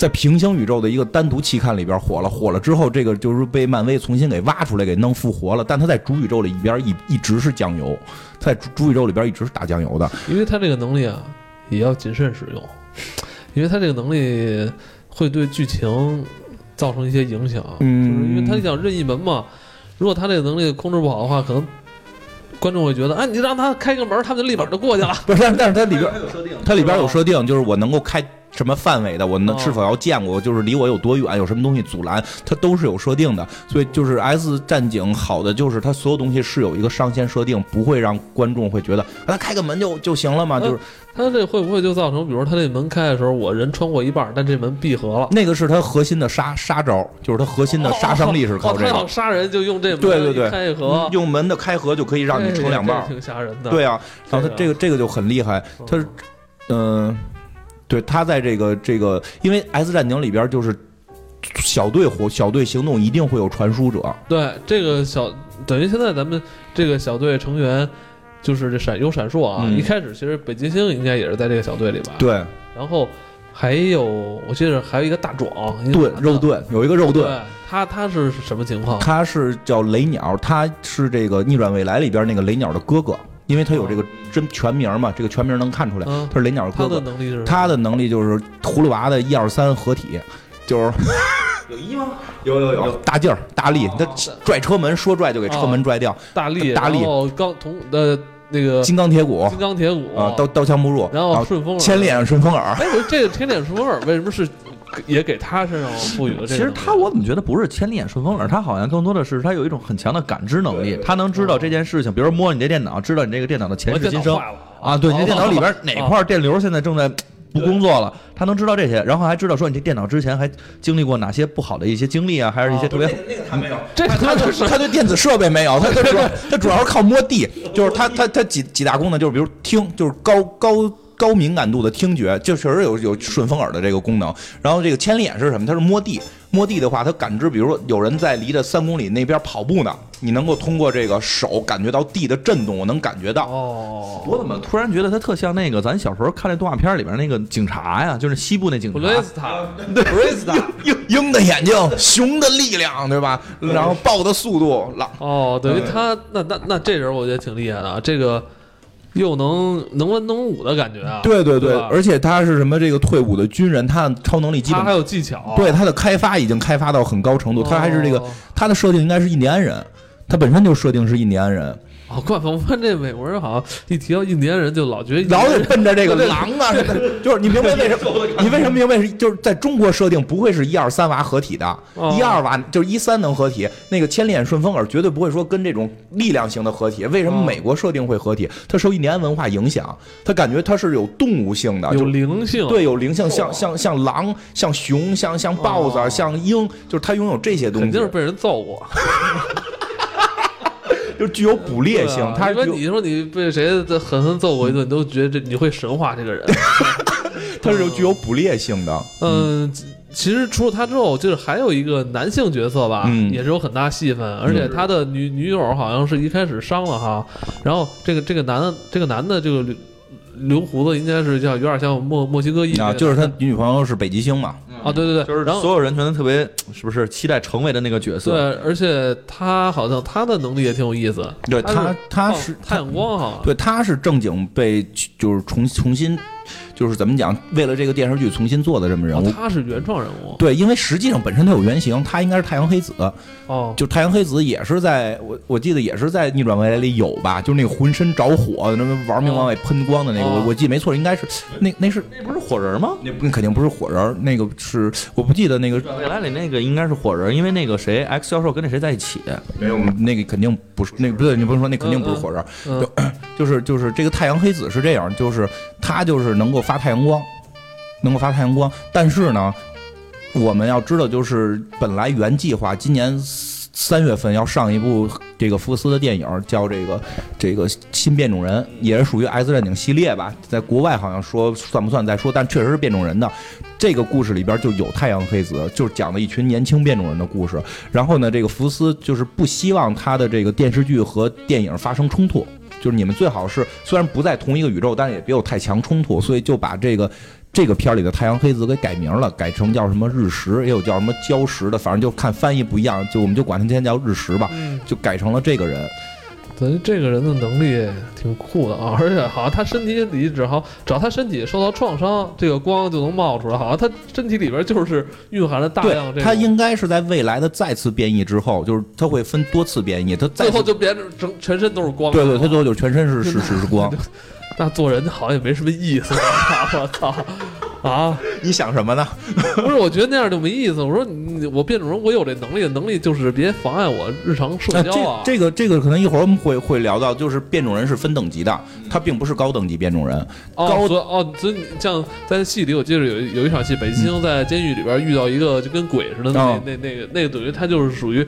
Speaker 3: 在平行宇宙的一个单独期刊里边火了，火了之后，这个就是被漫威重新给挖出来，给弄复活了。但他在主宇宙里边一一直是酱油，在主主宇宙里边一直是打酱油的。
Speaker 2: 因为他这个能力啊，也要谨慎使用，因为他这个能力会对剧情造成一些影响。
Speaker 3: 嗯
Speaker 2: 就是因为他想任意门嘛，如果他这个能力控制不好的话，可能观众会觉得，哎，你让他开个门，他们就立马就过去了。
Speaker 3: 不是，但但是它里边
Speaker 4: 有设定，
Speaker 3: 它里边有设定，就是我能够开什么范围的，我能
Speaker 2: 哦
Speaker 3: 是否要见过，就是离我有多远，有什么东西阻拦，它都是有设定的。所以就是 S 战警好的就是它所有东西是有一个上限设定，不会让观众会觉得啊，他开个门就就行了嘛，
Speaker 2: 嗯
Speaker 3: 就是
Speaker 2: 它这会不会就造成，比如他这门开的时候，我人穿过一半，但这门闭合了，
Speaker 3: 那个是它核心的杀杀招，就是它核心的杀伤力是靠这
Speaker 2: 哦他要
Speaker 3: 个。
Speaker 2: 杀人就用这门
Speaker 3: 对对对
Speaker 2: 开一合，
Speaker 3: 用门的开合就可以让你成两半。
Speaker 2: 挺吓人的。
Speaker 3: 对啊，然后
Speaker 2: 这个
Speaker 3: 他这个这个就很厉害，他是嗯、对他在这个这个，因为 S 战警里边就是小队活小队行动一定会有传输者，
Speaker 2: 对这个小，等于现在咱们这个小队成员就是这闪有闪烁啊。
Speaker 3: 嗯
Speaker 2: 一开始其实北极星应该也是在这个小队里吧？。
Speaker 3: 对，
Speaker 2: 然后还有我记得还有一个大壮，
Speaker 3: 盾肉盾有一个肉盾，
Speaker 2: 对，他他是什么情况？
Speaker 3: 他是叫雷鸟，他是这个逆转未来里边那个雷鸟的哥哥，因为他有这个真全名嘛，这个全名能看出来，
Speaker 2: 嗯，
Speaker 3: 他是雷鸟的
Speaker 2: 他的
Speaker 3: 哥哥。
Speaker 2: 能力是
Speaker 3: 他的能力就是葫芦娃的一二三合体，就是 [LAUGHS]
Speaker 4: 有一吗？
Speaker 3: 有有有。大劲儿大力，他拽车门说拽就给车门拽掉，
Speaker 2: 大力，
Speaker 3: 大力。
Speaker 2: 然后钢铜的那个
Speaker 3: 金刚铁骨
Speaker 2: 金刚铁骨
Speaker 3: 啊，刀刀枪不入，
Speaker 2: 然后顺风耳。
Speaker 3: 千脸顺风耳，
Speaker 2: 哎，我这个天脸顺风耳为什么是也给他身上赋予了这个？[LAUGHS]
Speaker 4: 其实他我怎么觉得不是千里眼顺风耳，他好像更多的是他有一种很强的感知能力，他能知道这件事情，比如摸你这电脑，知道你这个电脑的前世今生啊，对，你这电脑里边
Speaker 2: 哦
Speaker 4: 哪块电流现在正在不工作了，他能知道这些，然后还知道说你这电脑之前还经历过哪些不好的一些经历啊，还是一些特别
Speaker 3: 那个他没有，[LAUGHS]
Speaker 2: 这
Speaker 3: 他他
Speaker 2: 就是
Speaker 3: 他对电子设备没有，他他主要他主要是靠摸地，就是他他他几几大功能，就是比如听，就是高高。高敏感度的听觉，就确实有有顺风耳的这个功能。然后这个千里眼是什么？它是摸地，摸地的话，它感知，比如说有人在离着三公里那边跑步呢，你能够通过这个手感觉到地的震动，我能感觉到。
Speaker 2: 哦，
Speaker 4: 我怎么突然觉得它特像那个咱小时候看那动画片里边那个警察呀，就是西部那警
Speaker 2: 布雷
Speaker 4: 察。
Speaker 2: 斯塔，布雷斯塔，
Speaker 3: 鹰鹰的眼睛，熊的力量，对吧？然后豹的速度，狼
Speaker 2: 哦，等于他那那那这人我觉得挺厉害的啊，这个又能能文能武的感觉啊，
Speaker 3: 对对对，
Speaker 2: 吧？
Speaker 3: 而且他是什么这个退伍的军人，他的超能力基本
Speaker 2: 他还有技巧，
Speaker 3: 对他的开发已经开发到很高程度，他还是这个
Speaker 2: 哦。
Speaker 3: 他的设定应该是印第安人，他本身就设定是印第安人，
Speaker 2: 哦，怪不得我看这美国人好像一提到印第安人就老觉得
Speaker 3: 老得奔着这个狼啊，什么的就是你明白为什么？[LAUGHS] 你为什么明白是就是在中国设定不会是一二三娃合体的，
Speaker 2: 哦
Speaker 3: 一二娃就是一三能合体，那个千里眼顺风耳绝对不会说跟这种力量型的合体。为什么
Speaker 2: 哦
Speaker 3: 美国设定会合体？它受印第安文化影响，它感觉它是有动物性的，
Speaker 2: 有灵性，
Speaker 3: 对，有灵性，像像像狼、像熊、像像豹子、
Speaker 2: 哦
Speaker 3: 像鹰，就是它拥有这些东西
Speaker 2: 肯定，是被人揍过。[LAUGHS]
Speaker 3: 就具有捕猎性
Speaker 2: 对啊。
Speaker 3: 它有
Speaker 2: 因为你说你被谁狠狠揍过一顿，你都觉得这你会神化这个人。[LAUGHS]
Speaker 3: 他是有具有捕猎性的。
Speaker 2: 嗯，其实除了他之后，就是还有一个男性角色吧，
Speaker 3: 嗯
Speaker 2: 也是有很大戏份，而且他的女女友好像是一开始伤了哈，然后这个这个男的这个男的这个留留胡子应该是叫有点像墨墨西哥裔
Speaker 3: 啊，就是他女朋友是北极星嘛，
Speaker 2: 啊，对对对，
Speaker 4: 就是
Speaker 2: 然后
Speaker 4: 所有人全都特别 [TSK] 是不是期待成为的那个角色？
Speaker 2: 对，而且他好像他的能力也挺有意思，
Speaker 3: 对他他
Speaker 2: 他
Speaker 3: 是
Speaker 2: 太阳光哈，
Speaker 3: 对，他是正经被就是重重新，就是怎么讲，为了这个电视剧重新做的这么人
Speaker 2: 哦
Speaker 3: 物。
Speaker 2: 他是原创人物
Speaker 3: 对，因为实际上本身他有原型，他应该是太阳黑子，
Speaker 2: 哦，
Speaker 3: 就太阳黑子也是在我我记得也是在逆转未来里有吧，就是那个浑身着火，那么玩命往外喷光的那个，
Speaker 2: 哦
Speaker 3: 我我记得没错，应该是那那是
Speaker 4: 那不是火人吗？
Speaker 3: 那那肯定不是火人，那个是我不记得那个
Speaker 4: 未来里那个应该是火人，因为那个谁 X 教授跟那谁在一起。
Speaker 3: 没有那个肯定不是那个不对，你不能说那肯定不是火人，
Speaker 2: 嗯 [COUGHS]
Speaker 3: 就是就是这个太阳黑子是这样，就是他就是能够发太阳光，能够发太阳光，但是呢，我们要知道，就是本来原计划今年三月份要上一部这个福斯的电影，叫这个这个新变种人，也是属于 X 战警系列吧，在国外好像说算不算再说，但确实是变种人的。这个故事里边就有太阳黑子，就是讲了一群年轻变种人的故事。然后呢，这个福斯就是不希望他的这个电视剧和电影发生冲突，就是你们最好是虽然不在同一个宇宙，但是也别有太强冲突，所以就把这个。这个片儿里的太阳黑子给改名了，改成叫什么日食，也有叫什么礁石的，反正就看翻译不一样，就我们就管他今天叫日食吧，
Speaker 2: 嗯，
Speaker 3: 就改成了这个人。
Speaker 2: 等于这个人的能力挺酷的啊，而且好像他身体里只要只要他身体受到创伤，这个光就能冒出来，好像他身体里边就是蕴含了大量这，个，
Speaker 3: 他应该是在未来的再次变异之后，就是他会分多次变异，他
Speaker 2: 最后就变成整全身都是光。
Speaker 3: 对对，他最后就全身是是是是光。[LAUGHS]
Speaker 2: 那做人好像也没什么意思，我操 [LAUGHS] 啊！
Speaker 3: 你想什么呢？[LAUGHS]
Speaker 2: 不是，我觉得那样就没意思。我说你我变种人，我有这能力，能力就是别妨碍我日常社交啊。
Speaker 3: 这这个这个可能一会儿我们会会聊到，就是变种人是分等级的，他并不是高等级变种人。
Speaker 2: 哦，
Speaker 3: 高
Speaker 2: 所以哦，所以你像在戏里，我记得有有一场戏，北极星在监狱里边遇到一个就跟鬼似的，那、
Speaker 3: 哦
Speaker 2: 那那个那个等于他就是属于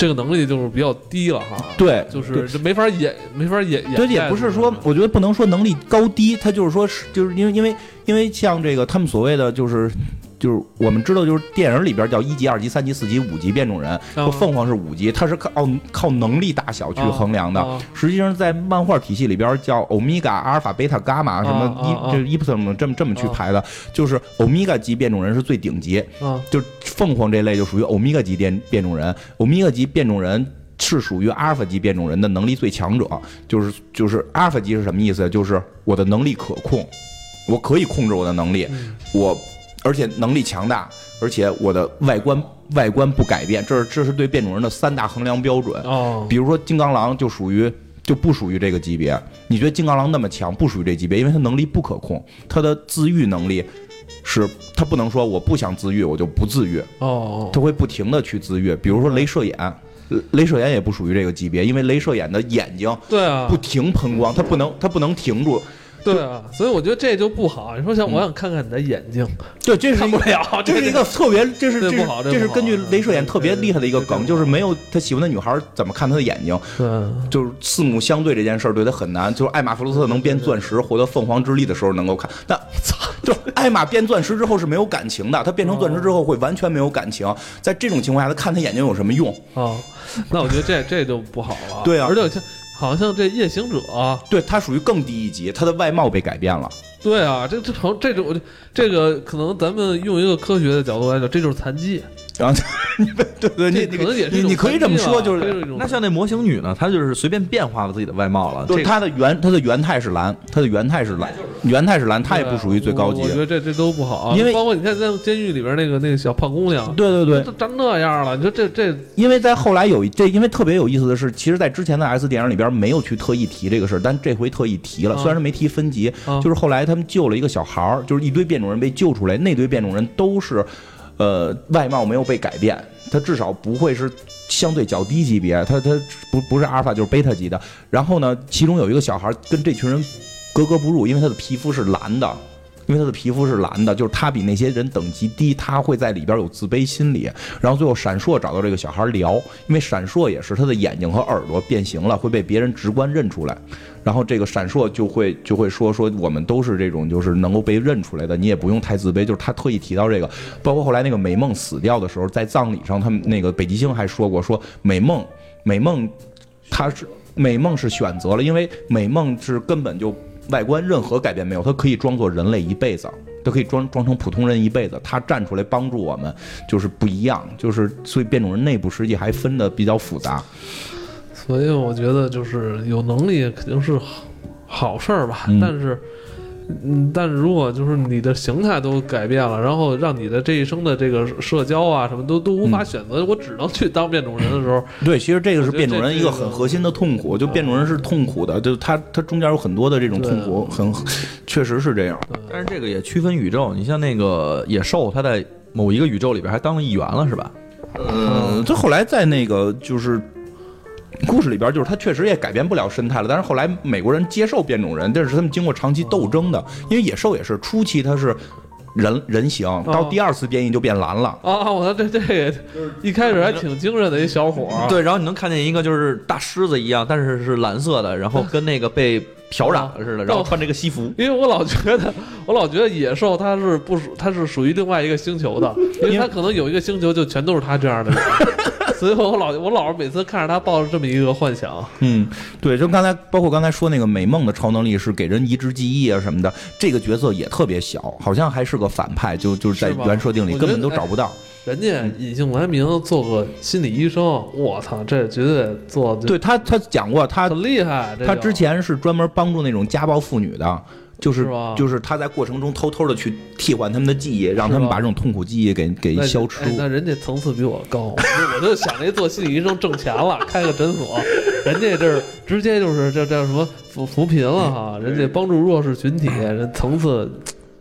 Speaker 2: 这个能力就是比较低了哈。
Speaker 3: 对，
Speaker 2: 就是这没法演，没法演演。
Speaker 3: 对，也不是说，我觉得不能说能力高低，他就是说是就是因为因为因为像这个他们所谓的就是就是我们知道，就是电影里边叫一级、二级、三级、四级、五级变种人，
Speaker 2: 啊
Speaker 3: 说凤凰是五级，它是靠靠能力大小去衡量的。实际上，在漫画体系里边叫欧米伽、阿尔法、贝塔、伽马什么一就是伊普特姆这么这么去排的，就是欧米伽级变种人是最顶级，
Speaker 2: 啊
Speaker 3: 就凤凰这类就属于欧米伽级变变种人，欧米伽级变种人。是属于阿尔法级变种人的能力最强者，就是就是阿尔法级是什么意思？就是我的能力可控，我可以控制我的能力，
Speaker 2: 嗯
Speaker 3: 我而且能力强大，而且我的外观外观不改变，这是这是对变种人的三大衡量标准。
Speaker 2: 哦
Speaker 3: 比如说金刚狼就属于就不属于这个级别。你觉得金刚狼那么强，不属于这级别，因为他能力不可控，他的自愈能力是他不能说我不想自愈我就不自愈，
Speaker 2: 哦
Speaker 3: 他会不停的去自愈。比如说镭射眼，镭射眼也不属于这个级别，因为镭射眼的眼睛
Speaker 2: 对啊
Speaker 3: 不停喷光，它不能它不能停住。[LAUGHS]
Speaker 2: 对啊，所以我觉得这就不好。你说像我想看看你的眼睛，
Speaker 3: 对，这是
Speaker 2: 看不了，[LAUGHS]
Speaker 3: 这是一个特别，这是
Speaker 2: 这不好这
Speaker 3: 是根据镭射眼特别厉害的一个梗，就是没有他喜欢的女孩怎么看他的眼睛，
Speaker 2: 对
Speaker 3: 就是四目相对这件事儿对他很难。就是艾玛弗罗斯特能变钻石，获得凤凰之力的时候能够看，但 [LAUGHS] 就艾玛变钻石之后是没有感情的，他变成钻石之后会完全没有感情。在这种情况下，他看他眼睛有什么用？
Speaker 2: 啊，那我觉得这这就不好了。
Speaker 3: 对啊
Speaker 2: 而且像好像这夜行者，
Speaker 3: 对他属于更低一级，他的外貌被改变了。
Speaker 2: 对啊，这这成这种这个可能咱们用一个科学的角度来讲，这就是残疾。
Speaker 3: 然后 [LAUGHS] 你对对，你你你可以这么说，就是
Speaker 4: 那像那模型女呢，她就是随便变化了自己的外貌了。
Speaker 3: 就是
Speaker 4: 这个
Speaker 3: 它的原她的原态是蓝，她的原态是蓝，原态是蓝，她也不属于最高级
Speaker 2: 我我觉。得这这都不好啊，
Speaker 3: 因为
Speaker 2: 包括你看在监狱里边那个那个小胖姑娘，
Speaker 3: 对对对，
Speaker 2: 都长那样了，你说这这
Speaker 3: 因为在后来有一这，因为特别有意思的是，其实，在之前的 S 电影里边没有去特意提这个事儿，但这回特意提了。
Speaker 2: 啊
Speaker 3: 虽然没提分级，
Speaker 2: 啊
Speaker 3: 就是后来他们救了一个小孩儿，就是一堆变种人被救出来，那堆变种人都是，呃，外貌没有被改变，他至少不会是相对较低级别，他他不不是阿尔法就是贝塔级的。然后呢，其中有一个小孩跟这群人格格不入，因为他的皮肤是蓝的。因为他的皮肤是蓝的，就是他比那些人等级低，他会在里边有自卑心理。然后最后闪烁找到这个小孩聊，因为闪烁也是他的眼睛和耳朵变形了，会被别人直观认出来。然后这个闪烁就会就会说说我们都是这种就是能够被认出来的，你也不用太自卑。就是他特意提到这个，包括后来那个美梦死掉的时候，在葬礼上，他们那个北极星还说过，说美梦美梦他是美梦是选择了，因为美梦是根本就外观任何改变没有，他可以装作人类一辈子，他可以装装成普通人一辈子。他站出来帮助我们，就是不一样，就是所以变种人内部实际还分的比较复杂。
Speaker 2: 所以我觉得就是有能力肯定是好好事儿吧，
Speaker 3: 嗯
Speaker 2: 但是。嗯，但是如果就是你的形态都改变了，然后让你的这一生的这个社交啊什么都都无法选择，我只能去当变种人的时候，
Speaker 3: 对，其实这个是变种人一个很核心的痛苦，就变种人是痛苦的，就他他中间有很多的这种痛苦，很确实是这样。
Speaker 4: 但是这个也区分宇宙，你像那个野兽，他在某一个宇宙里边还当了议员了，是吧？
Speaker 3: 嗯，他后来在那个就是故事里边，就是他确实也改变不了生态了。但是后来美国人接受变种人，这是他们经过长期斗争的。因为野兽也是初期它是人人形，到第二次变异就变蓝了。
Speaker 2: 啊，我说这这个一开始还挺精神的一小伙儿，[LAUGHS]
Speaker 4: 对，然后你能看见一个就是大狮子一样，但是是蓝色的，然后跟那个被漂染了似的，然后穿这个西服。[LAUGHS]
Speaker 2: 因为我老觉得，[LAUGHS] 我老觉得野兽它是不属，它是属于另外一个星球的，因为它可能有一个星球就全都是它这样的人，所以我老我老是每次看着他抱着这么一个幻想，
Speaker 3: 嗯，对，就刚才包括刚才说那个美梦的超能力是给人移植记忆啊什么的，这个角色也特别小，好像还是个反派，就就是在原设定里根本都找不到。
Speaker 2: 人家隐姓埋名做个心理医生，我操，这绝对做得
Speaker 3: 对他，他讲过他
Speaker 2: 很厉害。
Speaker 3: 他之前是专门帮助那种家暴妇女的，就是就是他在过程中偷偷的去替换他们的记忆，让他们把这种痛苦记忆给给消除。
Speaker 2: 哎。那人家层次比我高，我就想着做心理医生挣钱了，开个诊所，人家这儿直接就是这叫什么扶扶贫了哈，人家帮助弱势群体，人层次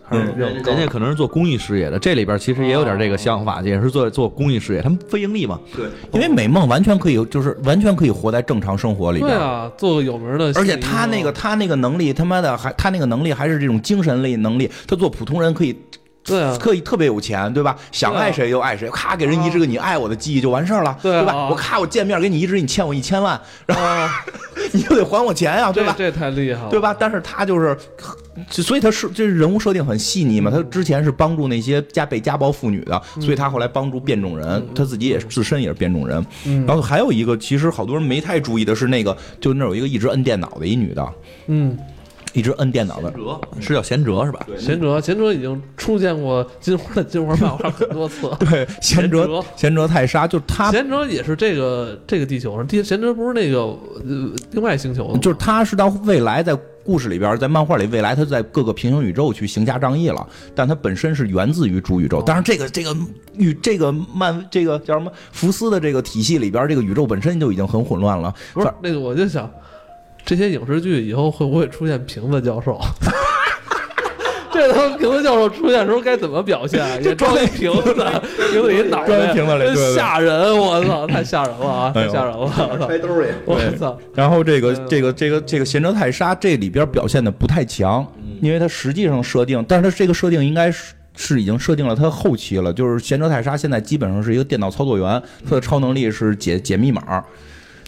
Speaker 2: 还是比较高。
Speaker 4: 人家可能是做公益事业的，这里边其实也有点这个想法，也是做做公益事业，他们非盈利嘛。
Speaker 3: 对，因为美梦完全可以，就是完全可以活在正常生活里边。
Speaker 2: 对啊，做个有名的
Speaker 3: 而且他那个他那个能力，他妈的还他那个能力还是这种精神类能力，他做普通人可以
Speaker 2: 对啊，
Speaker 3: 可以特别有钱，对吧？想爱谁就爱谁，咔给人移植个你爱我的记忆就完事儿了，
Speaker 2: 对啊
Speaker 3: 吧？我咔我见面给你移植，你欠我一千万，然后
Speaker 2: 啊，[LAUGHS]
Speaker 3: 你就得还我钱呀，对吧？
Speaker 2: 这这太厉害了，
Speaker 3: 对吧？但是他就是所以他是这人物设定很细腻嘛。他之前是帮助那些家被家暴妇女的，所以他后来帮助变种人，他自己也自身也是变种人。
Speaker 2: 嗯
Speaker 3: 然后还有一个，其实好多人没太注意的是那个，就那有一个一直摁电脑的一女的，
Speaker 2: 嗯，
Speaker 3: 一直摁电脑的。
Speaker 4: 哲是叫贤哲是吧？
Speaker 2: 贤哲，贤哲已经出现过金花的金花漫画很多次。[LAUGHS]
Speaker 3: 对，贤
Speaker 2: 贤
Speaker 3: 哲
Speaker 2: 哲，
Speaker 3: 贤哲泰莎，就是他，
Speaker 2: 贤哲也是这个这个地球上，地贤哲不是那个呃另外星球
Speaker 3: 就是他是到未来在故事里边，在漫画里，未来他在各个平行宇宙去行侠仗义了，但他本身是源自于主宇宙。当然，这个这个宇这个漫这个叫什么福斯的这个体系里边，这个宇宙本身就已经很混乱了。
Speaker 2: 不是那个，我就想，这些影视剧以后会不会出现瓶子教授？[LAUGHS] 这他妈瓶子教授出现的时候该怎么表现？[LAUGHS] 也装一瓶子，瓶子一脑袋，
Speaker 3: 装一瓶子里
Speaker 2: 吓人！我操，太吓人了啊！太吓人了！我操！
Speaker 4: 兜里。
Speaker 2: 我操！
Speaker 3: 然后这个
Speaker 2: 嗯
Speaker 3: 这个这个这个贤哲泰莎这里边表现的不太强，因为它实际上设定，但是它这个设定应该是。是已经设定了它后期了，就是贤哲泰莎现在基本上是一个电脑操作员，他的超能力是解解密码，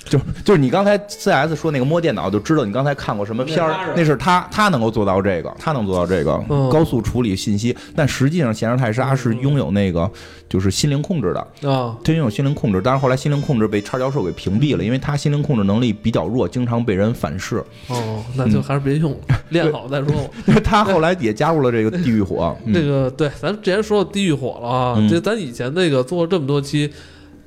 Speaker 3: 就就是你刚才 CS 说那个摸电脑就知道你刚才看过什么片儿，那是他他能够做到这个，他能做到这个
Speaker 2: 嗯
Speaker 3: 高速处理信息，但实际上闲人泰莎是拥有那个就是心灵控制的，
Speaker 2: 啊，
Speaker 3: 他拥有心灵控制，但是后来心灵控制被叉教授给屏蔽了，因为他心灵控制能力比较弱，经常被人反噬。
Speaker 2: 哦，那就还是别用了，[LAUGHS] 练好再说吧。
Speaker 3: 因为他后来也加入了这个地狱火，那
Speaker 2: 这个对，咱之前说到地狱火了啊，
Speaker 3: 嗯
Speaker 2: 这咱以前那个做了这么多期，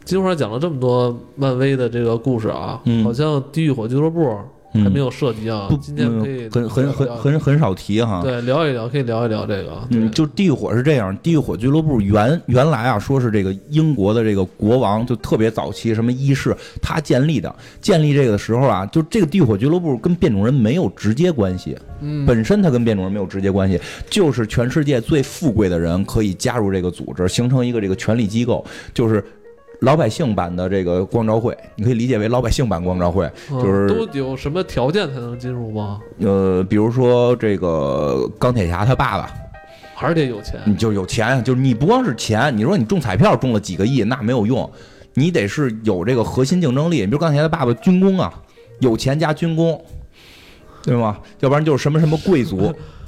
Speaker 2: 金花讲了这么多漫威的这个故事啊，
Speaker 3: 嗯
Speaker 2: 好像地狱火俱乐部还没有涉及啊。
Speaker 3: 不
Speaker 2: 今天可以
Speaker 3: 嗯很很很很很少提哈。
Speaker 2: 对聊一聊，可以聊一聊这个。
Speaker 3: 嗯，就地狱火是这样，地狱火俱乐部原原来啊，说是这个英国的这个国王就特别早期，什么一世他建立的。建立这个的时候啊，就这个地狱火俱乐部跟变种人没有直接关系，
Speaker 2: 嗯，
Speaker 3: 本身它跟变种人没有直接关系，就是全世界最富贵的人可以加入这个组织，形成一个这个权力机构，就是。老百姓版的这个光照会，你可以理解为老百姓版光照会，
Speaker 2: 嗯
Speaker 3: 就是
Speaker 2: 都有什么条件才能进入吗？
Speaker 3: 呃，比如说这个钢铁侠他爸爸，
Speaker 2: 还是得有钱？
Speaker 3: 你就有钱，就是你不光是钱，你说你中彩票中了几个亿，那没有用，你得是有这个核心竞争力。你比如钢铁侠他爸爸军工啊，有钱加军工，对吗？要不然就是什么什么贵族，[LAUGHS]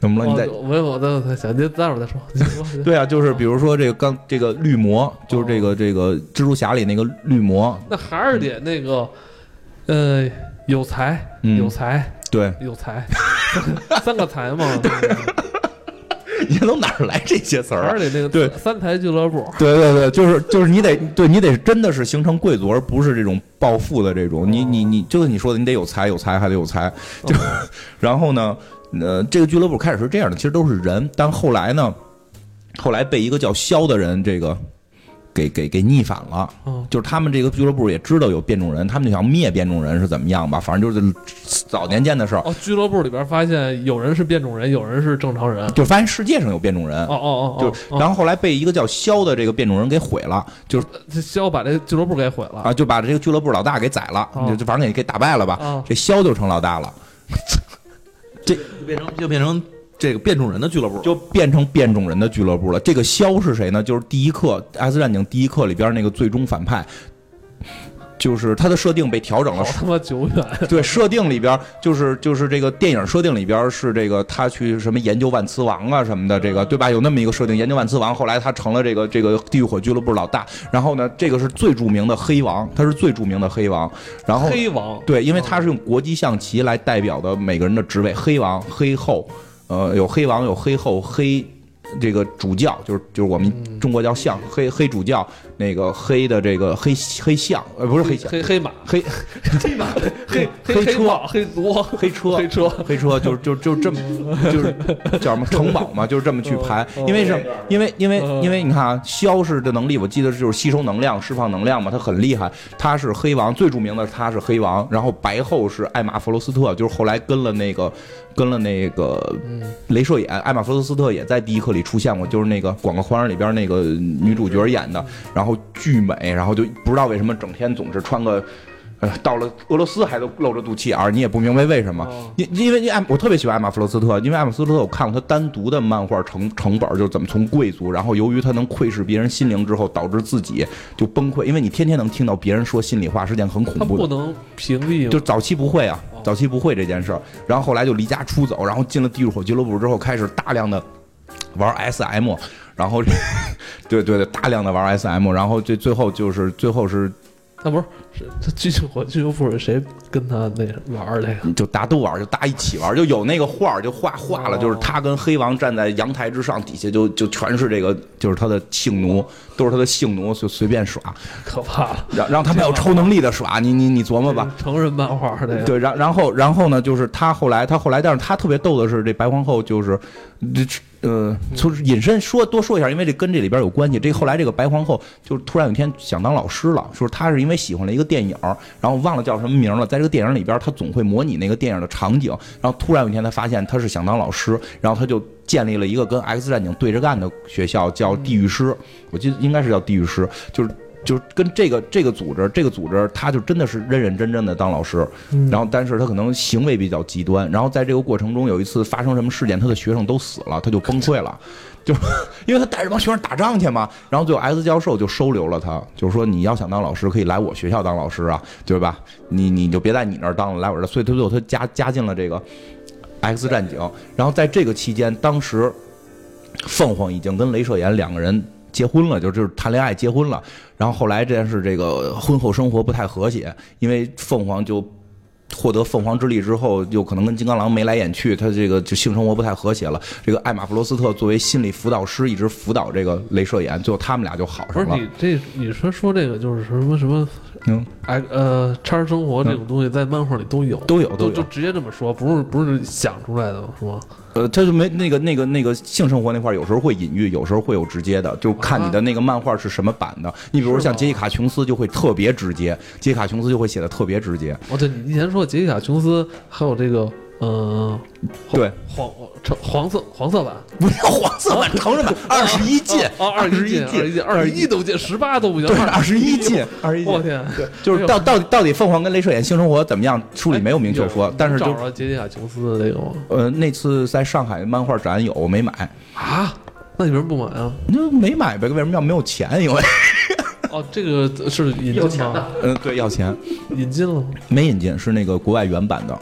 Speaker 3: 怎么了？你在
Speaker 2: 我我我我再想，您待会儿再说。
Speaker 3: 对啊，就是比如说这个刚这个绿魔，就是这个这个蜘蛛侠里那个绿魔，
Speaker 2: 那还是得那个，呃，有才，
Speaker 3: 嗯
Speaker 2: 有才，
Speaker 3: 对，
Speaker 2: 有才，三个才嘛，
Speaker 3: 你从哪儿来这些词儿啊
Speaker 2: 还？是得那个
Speaker 3: 对
Speaker 2: 三才俱乐部。
Speaker 3: 对对对，就是就是你得对你得真的是形成贵族，而不是这种暴富的这种。你你你就是你说的，你得有才有才还得有才。就 [LAUGHS] 然后呢，呃，这个俱乐部开始是这样的，其实都是人，但后来呢，后来被一个叫肖的人这个给给给逆反了。
Speaker 2: 嗯，
Speaker 3: 就是他们这个俱乐部也知道有变种人，他们就想灭变种人是怎么样吧？反正就是早年间的事儿，
Speaker 2: 哦，俱乐部里边发现有人是变种人，有人是正常人。
Speaker 3: 就发现世界上有变种人。
Speaker 2: 哦哦哦，
Speaker 3: 就
Speaker 2: 哦
Speaker 3: 然后后来被一个叫肖的这个变种人给毁了，就是
Speaker 2: 这肖把这俱乐部给毁了
Speaker 3: 啊，就把这个俱乐部老大给宰了，
Speaker 2: 哦
Speaker 3: 就就反正给给打败了吧。
Speaker 2: 啊！
Speaker 3: 这肖就成老大了，[LAUGHS]
Speaker 4: 就变成就变成这个变种人的俱乐部，
Speaker 3: 就变成变种人的俱乐部了。这个肖是谁呢？就是第一课《X 战警》第一课里边那个最终反派，就是它的设定被调整了
Speaker 2: 好。他妈久远，[LAUGHS]
Speaker 3: 对，设定里边就是就是这个电影设定里边是这个他去什么研究万磁王啊什么的，这个对吧？有那么一个设定，研究万磁王，后来他成了这个这个地狱火俱乐部老大。然后呢，这个是最著名的黑王，他是最著名的黑王。然后
Speaker 2: 黑王
Speaker 3: 对，因为他是用国际象棋来代表的每个人的职位，黑王、黑后，呃，有黑王，有黑后，黑这个主教，就是就是我们中国叫相，黑黑主教，那个黑的这个黑黑象，呃，不是黑象，
Speaker 2: 黑黑马，
Speaker 3: 黑 [LAUGHS]
Speaker 2: 黑马，[LAUGHS] 黑
Speaker 3: 黑车
Speaker 2: 黑马，黑
Speaker 3: 车，
Speaker 2: 黑车，
Speaker 3: 黑车，就就就这么，就是叫什么城堡嘛，就是这么去排。
Speaker 2: 哦
Speaker 3: 因为什么？因为因为
Speaker 2: 哦
Speaker 3: 因为你看啊，消是的能力，我记得是就是吸收能量、释放能量嘛，他很厉害。他是黑王，最著名的他是黑王，然后白后是艾玛弗罗斯特，就是后来跟了那个跟了那个镭射眼，艾玛弗罗斯特也在第一课里出现过，就是那个广告花里边那个女主角演的，然后巨美，然后就不知道为什么整天总是穿个。呃，到了俄罗斯还都露着肚脐眼儿，你也不明白为什么。
Speaker 2: 哦
Speaker 3: 因因为因为艾我特别喜欢艾玛弗罗斯特，因为艾玛弗罗斯特我看过他单独的漫画成成本，就是怎么从贵族，然后由于他能窥视别人心灵之后，导致自己就崩溃，因为你天天能听到别人说心里话是件很恐怖的。
Speaker 2: 不能屏蔽吗，
Speaker 3: 就早期不会啊，
Speaker 2: 哦
Speaker 3: 早期不会这件事儿，然后后来就离家出走，然后进了地狱火俱乐部之后，开始大量的玩 SM，然后 [LAUGHS] 对对对，大量的玩 SM，然后最最后就是最后是
Speaker 2: 那不是是这剧情我剧情部是谁跟他那玩儿这个？
Speaker 3: 就大家都玩，就大家一起玩，就有那个画儿就画画了，
Speaker 2: 哦
Speaker 3: 就是他跟黑王站在阳台之上，底下就就全是这个，就是他的性奴，都是他的性奴，就随便耍，[LAUGHS]
Speaker 2: 可怕了，
Speaker 3: 让让他们有超能力的耍，你你你琢磨吧。
Speaker 2: 成人漫画这个。
Speaker 3: 对，然然后然后呢，就是他后来他后来，但是他特别逗的是，这白皇后就是，这呃，就是引申说多说一下，因为这跟这里边有关系。这后来这个白皇后就突然有一天想当老师了，说她是因为喜欢了一个电影，然后忘了叫什么名了，在这个电影里边，她总会模拟那个电影的场景，然后突然有一天她发现她是想当老师，然后她就建立了一个跟 X 战警对着干的学校，叫地狱师，我记得应该是叫地狱师，就是。就是跟这个这个组织，这个组织，他就真的是认认真真的当老师，
Speaker 2: 嗯
Speaker 3: 然后但是他可能行为比较极端，然后在这个过程中有一次发生什么事件，他的学生都死了，他就崩溃了，[LAUGHS] 就因为他带着帮学生打仗去嘛，然后最后 S 教授就收留了他，就是说你要想当老师，可以来我学校当老师啊，对吧？你你就别在你那儿当了，来我这儿，所以他最后他加加进了这个 X 战警，然后在这个期间，当时凤凰已经跟镭射眼两个人。结婚了，就就是谈恋爱结婚了，然后后来这件事，这个婚后生活不太和谐，因为凤凰就获得凤凰之力之后，就可能跟金刚狼眉来眼去，他这个就性生活不太和谐了。这个艾玛弗罗斯特作为心理辅导师，一直辅导这个镭射眼，最后他们俩就好上了。
Speaker 2: 不是你这你说说这个就是什么什么
Speaker 3: 嗯，
Speaker 2: 哎呃叉生活这种东西在漫画里都有
Speaker 3: 都有都有
Speaker 2: 就直接这么说，不是不是想出来的是吗？
Speaker 3: 呃，他就没那个那个那个性生活那块儿，有时候会隐喻，有时候会有直接的，就看你的那个漫画是什么版的。你比如像杰西卡琼斯就会特别直接，杰西卡琼斯就会写的特别直接。
Speaker 2: 哦，对你以前说杰西卡琼斯还有这个呃
Speaker 3: 对，
Speaker 2: 黄橙黄色黄色版
Speaker 3: 不是黄色版成人版，二十一禁
Speaker 2: 哦，二
Speaker 3: 十
Speaker 2: 一禁，二十一禁，二十一都禁，十八都不行，
Speaker 3: 对，二十一禁，二十一禁。
Speaker 2: 我天，
Speaker 3: 对，就是到到底到底凤凰跟镭射眼性生活怎么样？书里没有明确说，但是就
Speaker 2: 你找着杰西卡琼斯的那个吗？
Speaker 3: 呃那次在上海漫画展有，我没买，
Speaker 2: 啊，那你为什么不买啊？
Speaker 3: 你就没买呗？为什么要没有钱？因为
Speaker 2: 哦，这个是引进吗？
Speaker 3: 嗯对要钱，
Speaker 2: 引进了吗？
Speaker 3: 没引进，是那个国外原版的。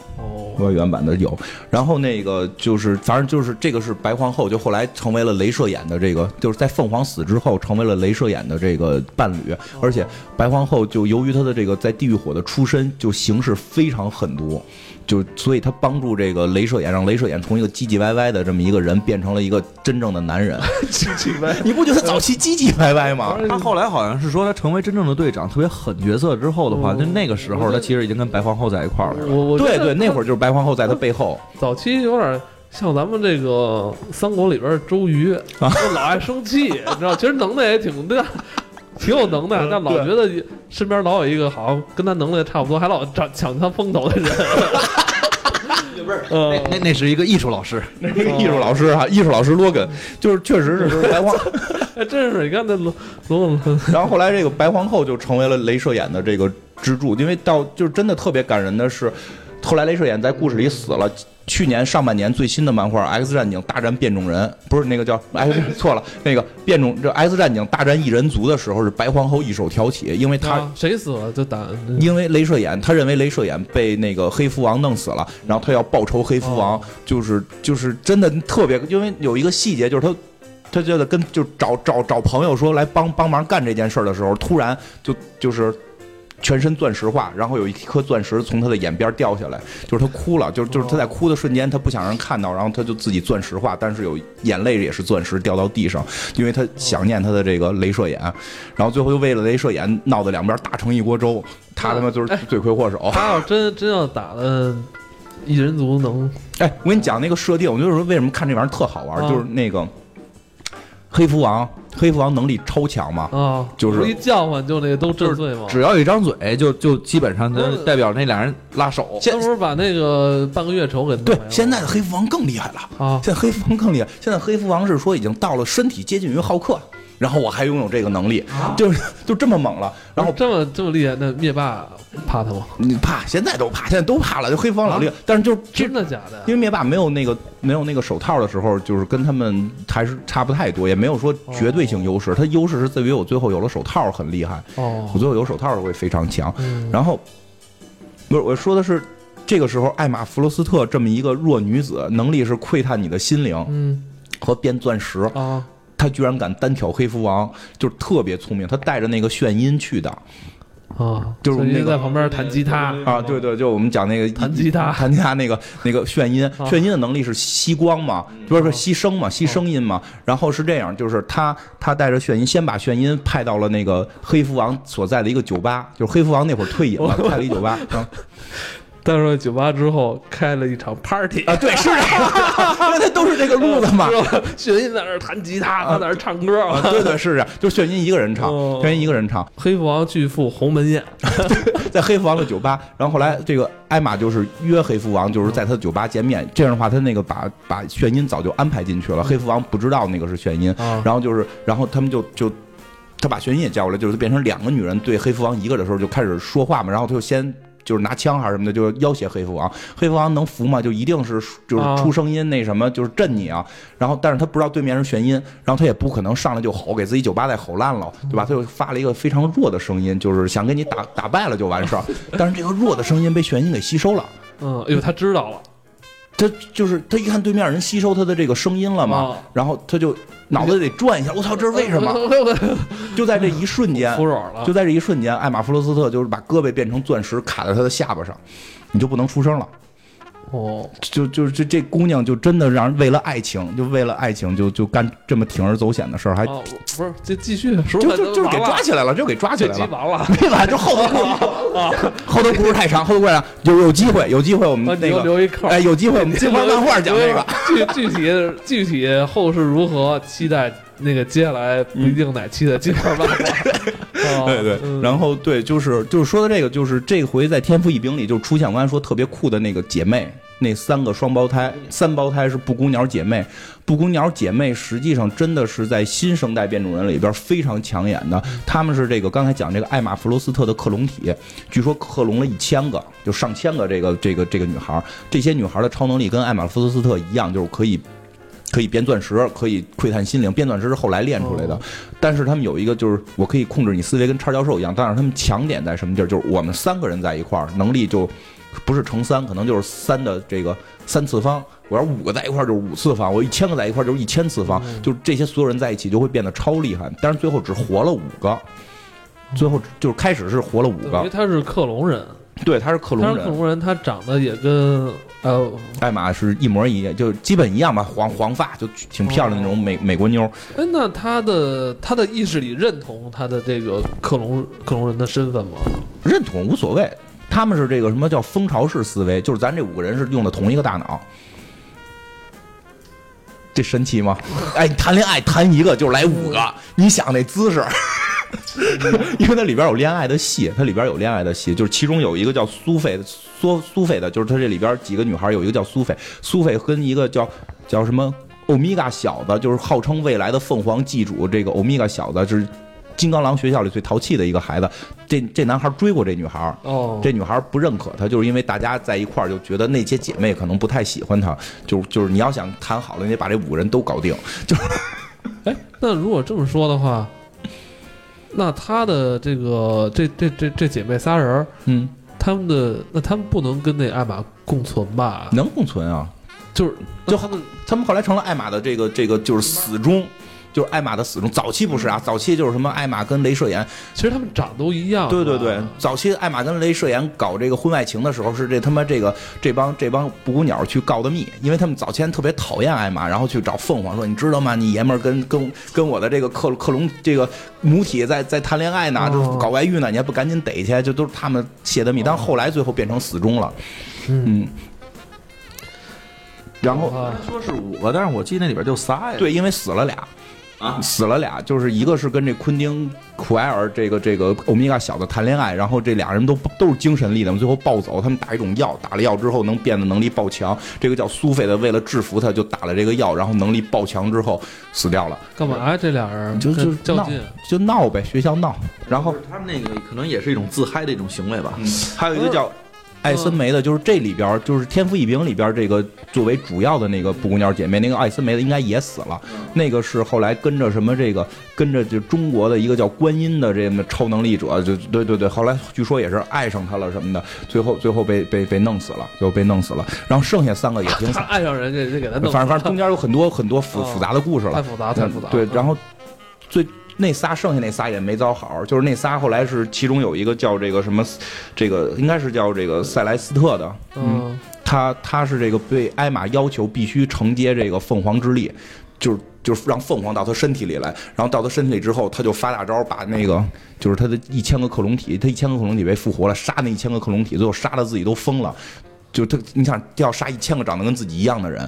Speaker 3: 原版的有，然后那个就是，反正就是这个是白皇后，就后来成为了镭射眼的这个，就是在凤凰死之后成为了镭射眼的这个伴侣，而且白皇后就由于她的这个在地狱火的出身，就行事非常狠毒，就所以他帮助这个镭射眼，让镭射眼从一个唧唧歪歪的这么一个人变成了一个真正的男人。[LAUGHS]
Speaker 2: 唧唧歪。
Speaker 3: 你不觉得他早期唧唧歪歪吗？
Speaker 4: 他后来好像是说他成为真正的队长，特别狠角色之后的话，
Speaker 2: 哦
Speaker 4: 就那个时候他其实已经跟白皇后在一块儿了。
Speaker 2: 我我
Speaker 3: 对对，那会儿就是白皇后在他背后。[LAUGHS]
Speaker 2: 早期有点像咱们这个三国里边的周瑜，
Speaker 3: 啊 [LAUGHS]
Speaker 2: 就老爱生气，你知道，其实能耐也挺大。挺有能耐，但老觉得身边老有一个好像跟他能耐差不多，还老抢抢他风头的人。[LAUGHS]
Speaker 4: 不是
Speaker 2: 呃
Speaker 4: 那那那是一个艺术老师，
Speaker 3: 那是一个艺术老师哈，艺术老师罗根，就是确实是就是白皇，[LAUGHS]
Speaker 2: 哎，真是你看那罗罗根，
Speaker 3: 然后后来这个白皇后就成为了镭射眼的这个支柱，因为到就是真的特别感人的是，后来镭射眼在故事里死了。去年上半年最新的漫画《X 战警大战变种人》，不是那个叫 X [LAUGHS] 错了，那个变种这 X 战警大战异人族的时候是白皇后一手挑起，因为他
Speaker 2: 啊谁死了就打，
Speaker 3: 因为镭射眼，他认为镭射眼被那个黑蝠王弄死了，然后他要报仇黑蝠王，
Speaker 2: 哦
Speaker 3: 就是就是真的特别，因为有一个细节就是他。他觉得跟就找找找朋友说来帮帮忙干这件事儿的时候，突然就就是全身钻石化，然后有一颗钻石从他的眼边掉下来，就是他哭了，就是就是他在哭的瞬间，他不想让人看到，然后他就自己钻石化，但是有眼泪也是钻石掉到地上，因为他想念他的这个镭射眼，然后最后又为了镭射眼闹得两边打成一锅粥，他他妈就是罪魁祸首。
Speaker 2: 他要真真要打的异人族能
Speaker 3: 哎，我跟你讲那个设定，我就是说为什么看这玩意儿特好玩，
Speaker 2: 啊
Speaker 3: 就是那个黑蝠王，黑蝠王能力超强嘛，
Speaker 2: 啊，
Speaker 3: 就是
Speaker 2: 一叫唤就那都震碎嘛？
Speaker 4: 只要一张嘴就就基本上就代表那俩人拉手。
Speaker 3: 现
Speaker 2: 他不是把那个半个月仇给
Speaker 3: 对现在的黑蝠王更厉害了。
Speaker 2: 啊，
Speaker 3: 现在黑蝠王更厉害，现在黑蝠王是说已经到了身体接近于浩克，然后我还拥有这个能力，就是就这么猛了。然后
Speaker 2: 这么这么厉害，那灭霸怕他吗？
Speaker 3: 你怕，现在都怕，现在都怕了，就黑方老厉害。但是就是
Speaker 2: 真的假的？
Speaker 3: 因为灭霸没有那个没有那个手套的时候，就是跟他们还是差不太多，也没有说绝对性优势。他优势是在于我最后有了手套很厉害，
Speaker 2: 哦
Speaker 3: 我，最后有手套会非常强。
Speaker 2: 嗯
Speaker 3: 然后不是我说的是这个时候，艾玛弗罗斯特这么一个弱女子，能力是窥探你的心灵
Speaker 2: 嗯
Speaker 3: 和变钻石，
Speaker 2: 啊
Speaker 3: 她居然敢单挑黑蝠王，就是特别聪明。他带着那个炫音去的。
Speaker 2: 啊，
Speaker 3: 就是那个
Speaker 2: 在旁边弹吉他，
Speaker 3: 啊，对对，就我们讲那个
Speaker 2: 弹吉他。[LAUGHS]
Speaker 3: 弹吉他那个那个炫音，
Speaker 2: 啊
Speaker 3: 炫音的能力是吸光嘛，不是不是吸声嘛，吸声音嘛。然后是这样，就是他他带着炫音，先把炫音派到了那个黑蝠王所在的一个酒吧，就是黑蝠王那会儿退隐了，开了一酒吧 [LAUGHS] 啊。
Speaker 2: 到了酒吧之后开了一场 party
Speaker 3: 啊，对，是这样，因为他都是这个路子嘛。[LAUGHS]
Speaker 2: 是吧？雪音在那儿弹吉他，他在那儿唱歌。
Speaker 3: 啊，对对是这样，就是炫音一个人唱，
Speaker 2: 哦
Speaker 3: 炫音一个人唱，
Speaker 2: 黑蝠王拒赴鸿门宴，[LAUGHS]
Speaker 3: 在黑蝠王的酒吧，然后后来这个艾玛就是约黑蝠王，就是在他的酒吧见面。这样的话，他那个把把炫音早就安排进去了，黑蝠王不知道那个是炫音，
Speaker 2: 啊
Speaker 3: 然后就是，然后他们就就。他把炫音也叫过来，就是变成两个女人对黑蝠王一个的时候就开始说话嘛，然后他就先就是拿枪还是什么的，就要挟黑蝠王。黑蝠王能服吗？就一定是就是
Speaker 2: 啊
Speaker 3: 出声音那什么，就是震你啊。然后但是他不知道对面是玄音，然后他也不可能上来就吼，给自己酒吧再吼烂了，对吧？他就发了一个非常弱的声音，就是想给你打打败了就完事儿。但是这个弱的声音被玄音给吸收了。
Speaker 2: 嗯，哎呦，他知道了，
Speaker 3: 他就是他一看对面人吸收他的这个声音了嘛，
Speaker 2: 啊
Speaker 3: 然后他就脑子得转一下，我操，这是为什么？[LAUGHS] 就在这一瞬间，[LAUGHS] 就，在这一瞬间，艾玛弗罗斯特就是把胳膊变成钻石卡在他的下巴上，你就不能出声了。
Speaker 2: 哦，
Speaker 3: 就就是这这姑娘就真的让人为了爱情，就为了爱情就就干这么铤而走险的事儿，还
Speaker 2: 啊，不是，这继续，
Speaker 3: 就是就就是给抓
Speaker 2: 起
Speaker 3: 起来了，就给抓起来了。
Speaker 2: 集完了。
Speaker 3: 没完，就后头故事，[LAUGHS] 后头故事太长，后头故事有有机会，有机会我们那个，
Speaker 2: 留一扣，
Speaker 3: 哎，有机会我们金花漫画讲这个。[LAUGHS]
Speaker 2: 具具体具体后事如何，期待那个接下来不一定哪期的金花漫画。[LAUGHS] 啊
Speaker 3: 对对，
Speaker 2: 嗯。
Speaker 3: 然后对，就是就是说的这个，就是这回在天赋异禀里就出现我刚才说特别酷的那个姐妹，那三个双胞胎，三胞胎是布谷鸟姐妹，布谷鸟姐妹实际上真的是在新生代变种人里边非常抢眼的，他们是这个刚才讲这个艾玛弗罗斯特的克隆体，据说克隆了一千个，就上千个这个这个这个女孩儿，这些女孩儿的超能力跟艾玛弗罗斯特一样，就是可以。可以变钻石，可以窥探心灵。变钻石是后来练出来的，
Speaker 2: 哦
Speaker 3: 但是他们有一个就是我可以控制你思维，跟叉教授一样。但是他们强点在什么地儿？就是我们三个人在一块儿，能力就不是乘三，可能就是三的这个三次方。我要五个在一块儿就是五次方，我一千个在一块儿就是一千次方。就是这些所有人在一起就会变得超厉害。但是最后只活了五个，最后就是开始是活了五个。
Speaker 2: 因为他是克隆人，
Speaker 3: 对，他是克隆人，
Speaker 2: 是克隆人，他长得也跟呃，
Speaker 3: 艾玛是一模一样，就基本一样吧，黄黄发就挺漂亮的那种美美国妞。
Speaker 2: 哎，那他的他的意识里认同他的这个克隆克隆人的身份吗？
Speaker 3: 认同无所谓。他们是这个什么叫蜂巢式思维，就是咱这五个人是用的同一个大脑，这神奇吗？[LAUGHS] 哎，谈恋爱谈一个就来五个，你想那姿势。[LAUGHS] 因为它里边有恋爱的戏，它里边有恋爱的戏，就是其中有一个叫苏菲的苏苏菲的，就是它这里边几个女孩有一个叫苏菲，苏菲跟一个叫叫什么欧米伽小子，就是号称未来的凤凰祭主，这个欧米伽小子是金刚狼学校里最淘气的一个孩子。这这男孩追过这女孩，
Speaker 2: 哦，
Speaker 3: 这女孩不认可他，就是因为大家在一块儿就觉得那些姐妹可能不太喜欢他，就就是你要想谈好了，你得把这五个人都搞定。
Speaker 2: 就是哎，那如果这么说的话，那他的这个这这这这姐妹仨人儿，
Speaker 3: 嗯，
Speaker 2: 他们的那他们不能跟那艾玛共存吧？
Speaker 3: 能共存啊。
Speaker 2: 就是
Speaker 3: 就
Speaker 2: 他们
Speaker 3: 他们后来成了艾玛的这个这个就是死忠，就是艾玛的死忠。早期不是啊，早期就是什么艾玛跟镭射眼，
Speaker 2: 其实他们长都一样。
Speaker 3: 对对对，早期艾玛跟镭射眼搞这个婚外情的时候，是这他妈这个这帮这帮布谷鸟去告的密，因为他们早前特别讨厌艾玛，然后去找凤凰说，你知道吗？你爷们儿跟跟跟我的这个克克隆这个母体在在谈恋爱呢，
Speaker 2: 哦
Speaker 3: 就是搞外遇呢，你还不赶紧逮去？就都是他们泄的密，但后来最后变成死忠了，
Speaker 2: 嗯，
Speaker 3: 嗯。然后
Speaker 2: 啊
Speaker 4: 说是五个，但是我记得那里边就仨呀。
Speaker 3: 对，因为死了俩，
Speaker 4: 啊
Speaker 3: 死了俩，就是一个是跟这昆汀·库埃尔这个这个欧米伽小子谈恋爱，然后这俩人都都是精神力的，最后暴走，他们打一种药，打了药之后能变得能力爆强，这个叫苏菲的，为了制服他，就打了这个药，然后能力爆强之后死掉了，
Speaker 2: 干嘛呀？这俩人
Speaker 3: 就就闹
Speaker 2: 跟较劲？
Speaker 3: 就闹呗，学校闹，然后
Speaker 4: 他们那个可能也是一种自嗨的一种行为吧。
Speaker 3: 嗯，还有一个叫艾森梅的，就是这里边儿就是《天赋异禀》里边儿这个作为主要的那个布谷鸟姐妹，那个艾森梅的应该也死了。那个是后来跟着什么这个跟着就中国的一个叫观音的这么超能力者，就对对对，后来据说也是爱上他了什么的，最后最后被被被弄死了，最后被弄死了。然后剩下三个也挺
Speaker 2: 他
Speaker 3: 惨，
Speaker 2: 爱上人家，就给他弄。
Speaker 3: 反正反正中间有很多很多复
Speaker 2: 哦
Speaker 3: 复杂的故事了
Speaker 2: 太。复杂，太复杂。
Speaker 3: 对，然
Speaker 2: 后
Speaker 3: 后最那仨剩下那仨也没遭好，就是那仨后来是其中有一个叫这个什么，这个应该是叫这个塞莱斯特的，
Speaker 2: 嗯
Speaker 3: 他他是这个被艾玛要求必须承接这个凤凰之力，就是就是让凤凰到他身体里来，然后到他身体里之后，他就发大招，把那个就是他的一千个克隆体，他一千个克隆体被复活了，杀那一千个克隆体，最后杀的自己都疯了。就他，你想要杀一千个长得跟自己一样的人，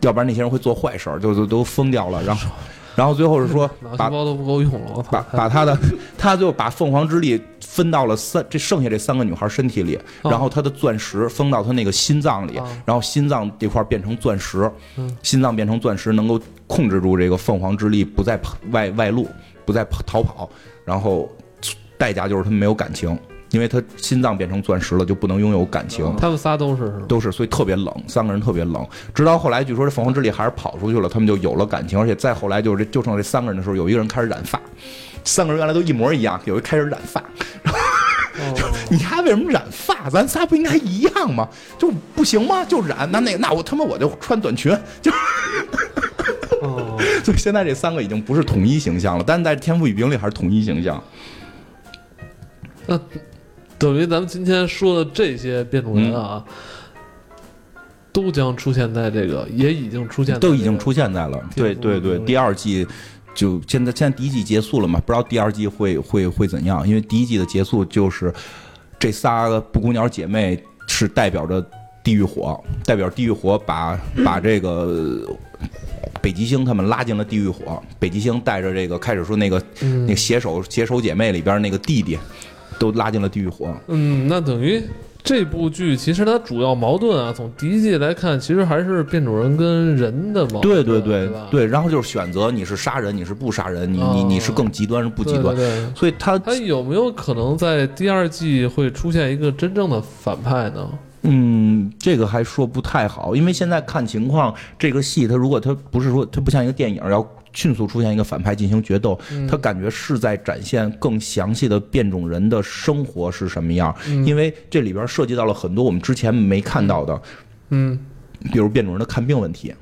Speaker 3: 要不然那些人会做坏事儿，就就都疯掉了。然后，然后最后是说把 [LAUGHS]
Speaker 2: 脑细胞都不够用了，
Speaker 3: 把！把他的，他就把凤凰之力分到了三这剩下这三个女孩身体里，
Speaker 2: 哦
Speaker 3: 然后他的钻石封到他那个心脏里
Speaker 2: 哦，
Speaker 3: 然后心脏这块变成钻石
Speaker 2: 嗯，
Speaker 3: 心脏变成钻石能够控制住这个凤凰之力不再外外露，不再逃跑，然后代价就是他们没有感情，因为他心脏变成钻石了，就不能拥有感情。
Speaker 2: 他们仨都是
Speaker 3: 都是，所以特别冷，三个人特别冷。直到后来，据说这凤凰之力还是跑出去了，他们就有了感情，而且再后来就是就剩这三个人的时候，有一个人开始染发，三个人原来都一模一样，有一个开始染发。[LAUGHS]
Speaker 2: 哦
Speaker 3: 你还为什么染发？咱仨不应该一样吗？就不行吗？就染，那那那我他妈我就穿短裙，就
Speaker 2: 哦，[LAUGHS]
Speaker 3: 所以现在这三个已经不是统一形象了，但是在《天赋与兵力还是统一形象。
Speaker 2: 那等于咱们今天说的这些变种人啊，都将出现在这个，也已经出现在这个，
Speaker 3: 都已经出现在了。对对对，第二季就现在现在第一季结束了嘛，不知道第二季会会会怎样，因为第一季的结束就是这仨布谷鸟姐妹是代表着地狱火，代表地狱火把 [CLEARS THROAT] 把这个。北极星他们拉进了地狱火，北极星带着这个开始说那个
Speaker 2: 嗯
Speaker 3: 那个携手携手姐妹里边那个弟弟，都拉进了地狱火。
Speaker 2: 嗯，那等于这部剧其实它主要矛盾啊，从第一季来看，其实还是变种人跟人的矛盾，
Speaker 3: 对对对
Speaker 2: 对
Speaker 3: 对，然后就是选择你是杀人，你是不杀人，你你你是更极端是不极端，
Speaker 2: 对对对
Speaker 3: 所以他
Speaker 2: 他有没有可能在第二季会出现一个真正的反派呢？
Speaker 3: 嗯，这个还说不太好，因为现在看情况，这个戏它如果它不是说它不像一个电影要迅速出现一个反派进行决斗，他感觉是在展现更详细的变种人的生活是什么样，
Speaker 2: 嗯
Speaker 3: 因为这里边涉及到了很多我们之前没看到的，
Speaker 2: 嗯
Speaker 3: 比如变种人的看病问题。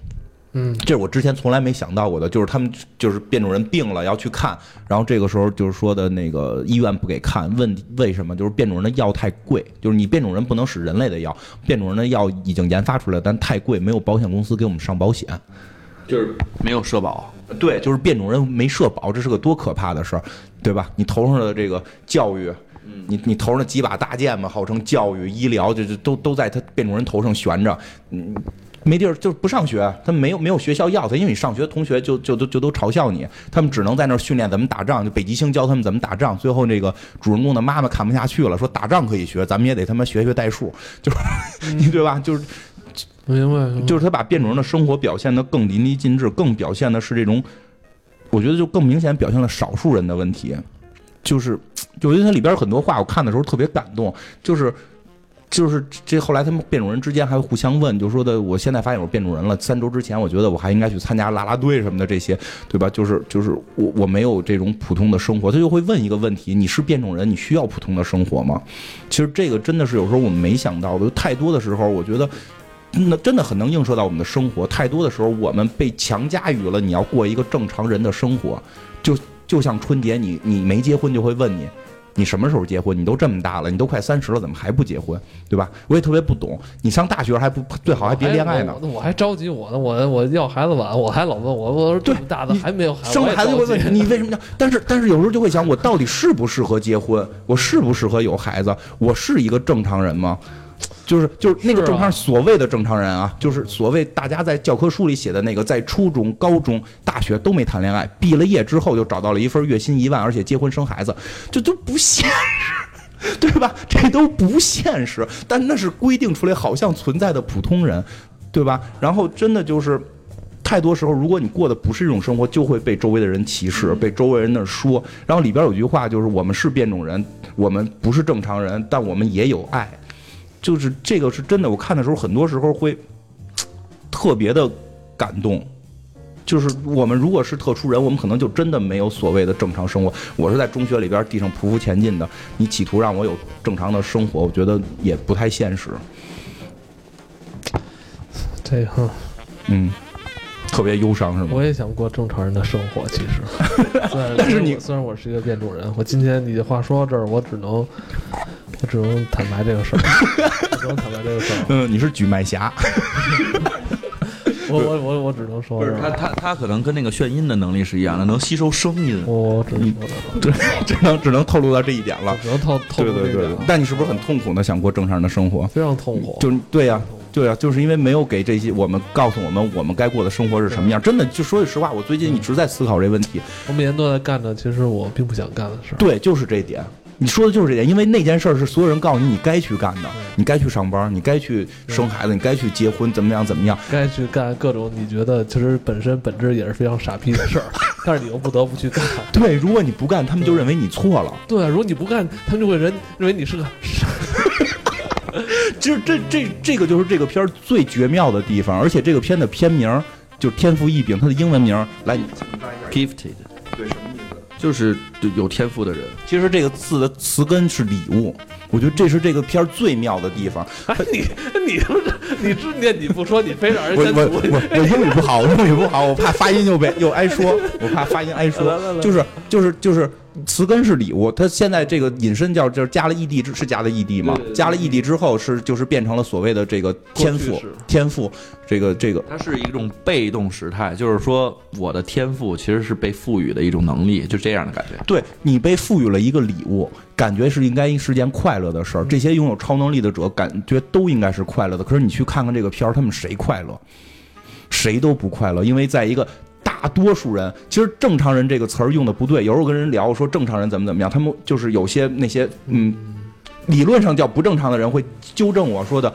Speaker 2: 嗯
Speaker 3: 这是我之前从来没想到过的，就是他们就是变种人病了要去看，然后这个时候就是说的那个医院不给看，问为什么？就是变种人的药太贵，就是你变种人不能使人类的药，变种人的药已经研发出来，但太贵，没有保险公司给我们上保险。
Speaker 4: 就是没有社保，
Speaker 3: 对，就是变种人没社保，这是个多可怕的事儿，对吧？你头上的这个教育。你你头上的几把大剑嘛，号称教育、医疗，就就都都在他变种人头上悬着，嗯，没地儿就是不上学，他们没有没有学校要他，因为你上学，同学就就都就都嘲笑你，他们只能在那儿训练怎么打仗，就北极星教他们怎么打仗。最后那个主人公的妈妈看不下去了，说打仗可以学，咱们也得他妈学学代数，就是 [LAUGHS] 你对吧？就是
Speaker 2: 明白，
Speaker 3: 就是他把变种人的生活表现得更淋漓尽致，更表现的是这种，我觉得就更明显表现了少数人的问题，就是，就我觉得它里边有很多话，我看的时候特别感动，就是。就是这后来他们变种人之间还互相问，就说的我现在发现我变种人了。三周之前我觉得我还应该去参加啦啦队什么的这些，对吧？就是就是我我没有这种普通的生活，他就会问一个问题：你是变种人，你需要普通的生活吗？其实这个真的是有时候我们没想到的，太多的时候我觉得那真的很能映射到我们的生活。太多的时候，我们被强加于了你要过一个正常人的生活，就就像春节，你你没结婚就会问你。你什么时候结婚？你都这么大了，你都快三十了，怎么还不结婚？对吧？我也特别不懂。你上大学还不最好还别恋爱呢。
Speaker 2: 我我还着急我呢，我我要孩子晚，我还老问我，我说这么大的还没有孩子，
Speaker 3: 生孩子就会问你为什么要？但是但是有时候就会想，我到底适不适合结婚？我适不适合有孩子？我是一个正常人吗？就是就是那个正常，所谓的正常人啊，就是所谓大家在教科书里写的那个，在初中、高中、大学都没谈恋爱，毕了业之后就找到了一份月薪一万，而且结婚生孩子，这都不现实，对吧？这都不现实，但那是规定出来好像存在的普通人，对吧？然后真的就是。太多时候，如果你过的不是这种生活，就会被周围的人歧视，被周围人那儿说。然后里边有句话就是：“我们是变种人，我们不是正常人，但我们也有爱。”就是这个是真的，我看的时候很多时候会特别的感动。就是我们如果是特殊人，我们可能就真的没有所谓的正常生活。我是在中学里边地上匍匐前进的，你企图让我有正常的生活，我觉得也不太现实。
Speaker 2: 这哈
Speaker 3: 嗯，特别忧伤是吗？
Speaker 2: 我也想过正常人的生活，其实，[LAUGHS]
Speaker 3: 但是你
Speaker 2: 虽然我是一个变种人，我今天你的话说到这儿，我只能我只能坦白这个事儿，[LAUGHS] 我只能坦白这个事儿，
Speaker 3: 嗯，你是举麦侠，[LAUGHS]
Speaker 2: 我我我我只能说
Speaker 4: 不是他他他可能跟那个眩晕的能力是一样的，能吸收声音。
Speaker 2: 我我只能说到这儿，
Speaker 3: 只只能只能透露到这一点了。
Speaker 2: 只能透透
Speaker 3: 对对对。但你是不是很痛苦呢？想过正常人的生活？
Speaker 2: 非常痛苦，
Speaker 3: 就对呀、对啊、就是因为没有给这些我们告诉我们我们该过的生活是什么样。真的，就说句实话，我最近一直在思考这问题。
Speaker 2: 我每天都在干着其实我并不想干的事儿。
Speaker 3: 对，就是这点。你说的就是这点，因为那件事儿是所有人告诉你你该去干的，你该去上班，你该去生孩子，你该去结婚，怎么样怎么样。
Speaker 2: 该去干各种你觉得其实本身本质也是非常傻逼的事儿，[LAUGHS] 但是你又不得不去干。
Speaker 3: 对，如果你不干，他们就认为你错了。
Speaker 2: 对，如果你不干，他们就会人认为你是个
Speaker 3: 其 [LAUGHS] 实这这这个就是这个片儿最绝妙的地方，而且这个片的片名就是天赋异禀，它的英文名来，你
Speaker 4: Gifted
Speaker 3: 对什么意思？
Speaker 4: 就是有天赋的人。
Speaker 3: 其实这个字的词根是礼物，我觉得这是这个片儿最妙的地方。
Speaker 2: 哎，你你不是你知念你不说，你非让人
Speaker 3: 我我。我我英语不好，我英语不好，我怕发音又被又挨说，我怕发音挨说，
Speaker 2: 来
Speaker 3: 就是就是就是词根是礼物，它现在这个引申叫就是加了 ed 之是加了 ed 吗
Speaker 2: 对对？对
Speaker 3: 加了 ed 之后是就是变成了所谓的这个天赋天赋这个这个
Speaker 4: 它是一种被动时态，就是说我的天赋其实是被赋予的一种能力，就这样的感觉。
Speaker 3: 对你被赋予了一个礼物，感觉是应该是件快乐的事儿。这些拥有超能力的者，感觉都应该是快乐的。可是你去看看这个片儿，他们谁快乐？谁都不快乐，因为在一个大多数人，其实“正常人”这个词儿用的不对。有时候跟人聊说正常人怎么怎么样，他们就是有些那些嗯，理论上叫不正常的人会纠正我说的，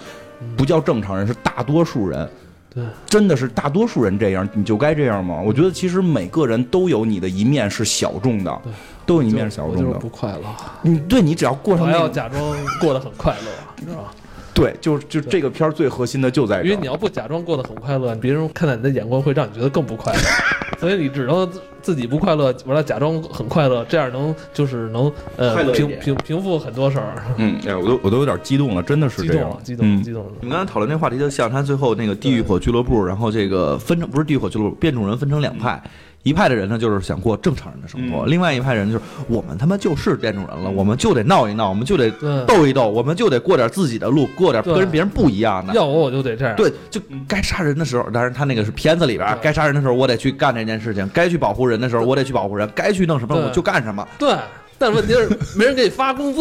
Speaker 3: 不叫正常人，是大多数人。
Speaker 2: 对，
Speaker 3: 真的是大多数人这样，你就该这样吗？我觉得其实每个人都有你的一面是小众的
Speaker 2: 对，
Speaker 3: 都有一面是小众的。
Speaker 2: 不快乐，
Speaker 3: 你对你只要过
Speaker 2: 我还要
Speaker 3: 上那个，
Speaker 2: 假装过得很快乐，你知道吧？
Speaker 3: 对，就是就这个片儿最核心的就在这儿
Speaker 2: 因为你要不假装过得很快乐，别人看待你的眼光会让你觉得更不快乐，[LAUGHS] 所以你只能自自己不快乐，完了假装很快乐，这样能就是能呃平平平复很多事儿。
Speaker 3: 嗯，哎，我都我都有点激动了，真的是这样
Speaker 2: 激动了，，激动了，
Speaker 3: 嗯
Speaker 2: 激动了。
Speaker 4: 你们刚才讨论那话题，就像他最后那个地狱火俱乐部，然后这个分成不是地狱火俱乐部，变种人分成两派。一派的人呢，就是想过正常人的生活；
Speaker 3: 嗯。
Speaker 4: 另外一派人就是我们他妈就是变种人了，我们就得闹一闹，我们就得
Speaker 2: 对，
Speaker 4: 斗一斗，我们就得过点自己的路，过点
Speaker 2: 对
Speaker 4: 跟别人不一样的。
Speaker 2: 要我我就得这样。
Speaker 4: 对，就该杀人的时候，当然他那个是片子里边，该杀人的时候我得去干这件事情，该去保护人的时候我得去保护人，该去弄什么
Speaker 2: 对。
Speaker 4: 我就干什么。
Speaker 2: 对，但问题是没人给你发工资，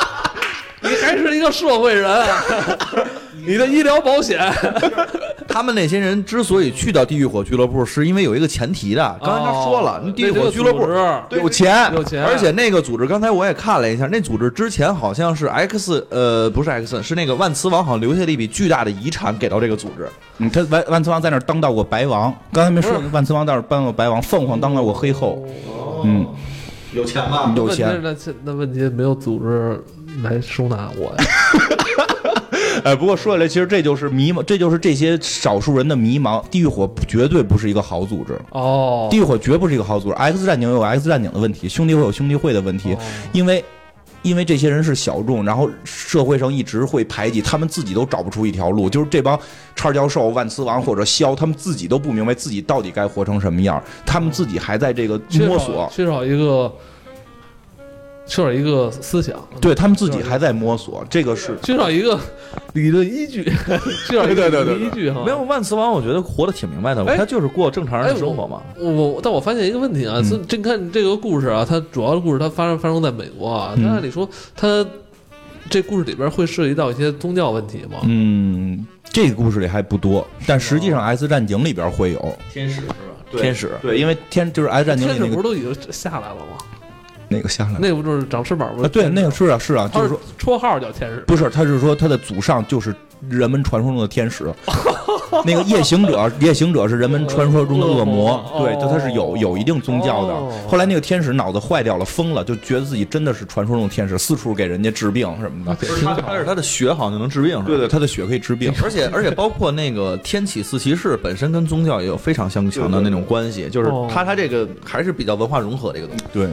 Speaker 2: [LAUGHS] 你还是一个社会人，[LAUGHS] 你的医疗保险。
Speaker 4: 他们那些人之所以去到地狱火俱乐部，是因为有一个前提的。刚才他说了，那地狱火俱乐部
Speaker 3: 有钱，
Speaker 2: 有钱，
Speaker 4: 而且那个组织，刚才我也看了一下，那组织之前好像是 X，呃，不是 X，是那个万磁王，好像留下了一笔巨大的遗产给到这个组织。
Speaker 3: 嗯，他万万磁王在那儿当到过白王，刚才没说万磁王在那儿当过白王，凤凰当到过黑后，嗯，
Speaker 4: 有钱吧？
Speaker 3: 有钱。
Speaker 2: 那那问题没有组织来收纳我呀。[LAUGHS]
Speaker 3: 哎，不过说起来，其实这就是迷茫，这就是这些少数人的迷茫。地狱火绝对不是一个好组织，
Speaker 2: 哦
Speaker 3: 地狱火绝不是一个好组织。X 战警有 X 战警的问题，兄弟会有兄弟会的问题，
Speaker 2: 哦
Speaker 3: 因为。因为这些人是小众，然后社会上一直会排挤，他们自己都找不出一条路。就是这帮叉教授、万磁王或者肖，他们自己都不明白自己到底该活成什么样，他们自己还在这个摸索，
Speaker 2: 缺少一个缺少一个思想，
Speaker 3: 对他们自己还在摸索。这个是
Speaker 2: 缺少一个 [LAUGHS] 理论依据，[LAUGHS] 缺少一个
Speaker 3: 对对对对
Speaker 2: 理论依据哈。
Speaker 4: 没有万磁王，我觉得活得挺明白的，
Speaker 2: 哎
Speaker 4: 他就是过正常人的生活嘛。
Speaker 2: 我我，但我发现一个问题啊，这你看这个故事啊，它主要的故事它发生发生在美国啊，按理说它这故事里边会涉及到一些宗教问题吗？
Speaker 3: 嗯，这个故事里还不多，但实际上《X 战警》里边会有。
Speaker 4: 天使是吧？天使，
Speaker 3: 对，因为天就是《X 战警》
Speaker 2: 天使
Speaker 3: 里那个
Speaker 2: 不是都已经下来了吗？
Speaker 3: 那个下来了
Speaker 2: 那不就是长翅膀吗？
Speaker 3: 啊，对，那个是啊是啊，就
Speaker 2: 是
Speaker 3: 是说
Speaker 2: 绰号叫天使。
Speaker 3: 不是，他是说他的祖上就是人们传说中的天使。[LAUGHS] 那个夜行者，夜行者是人们传说中的恶魔 [LAUGHS]
Speaker 2: 恶，魔
Speaker 3: 对，就他是有
Speaker 2: 哦
Speaker 3: 有一定宗教的
Speaker 2: 哦。
Speaker 3: 后来那个天使脑子坏掉了，疯了，就觉得自己真的是传说中的天使，四处给人家治病什么的。
Speaker 4: 他他是他的血好像就能治病，是吧
Speaker 3: 对对，他的血可以治病。
Speaker 4: 而且 [LAUGHS] 而且包括那个天启四骑士本身跟宗教也有非常相强的那种关系，就是
Speaker 2: 哦
Speaker 4: 他他这个还是比较文化融合的一个东西。
Speaker 3: 对，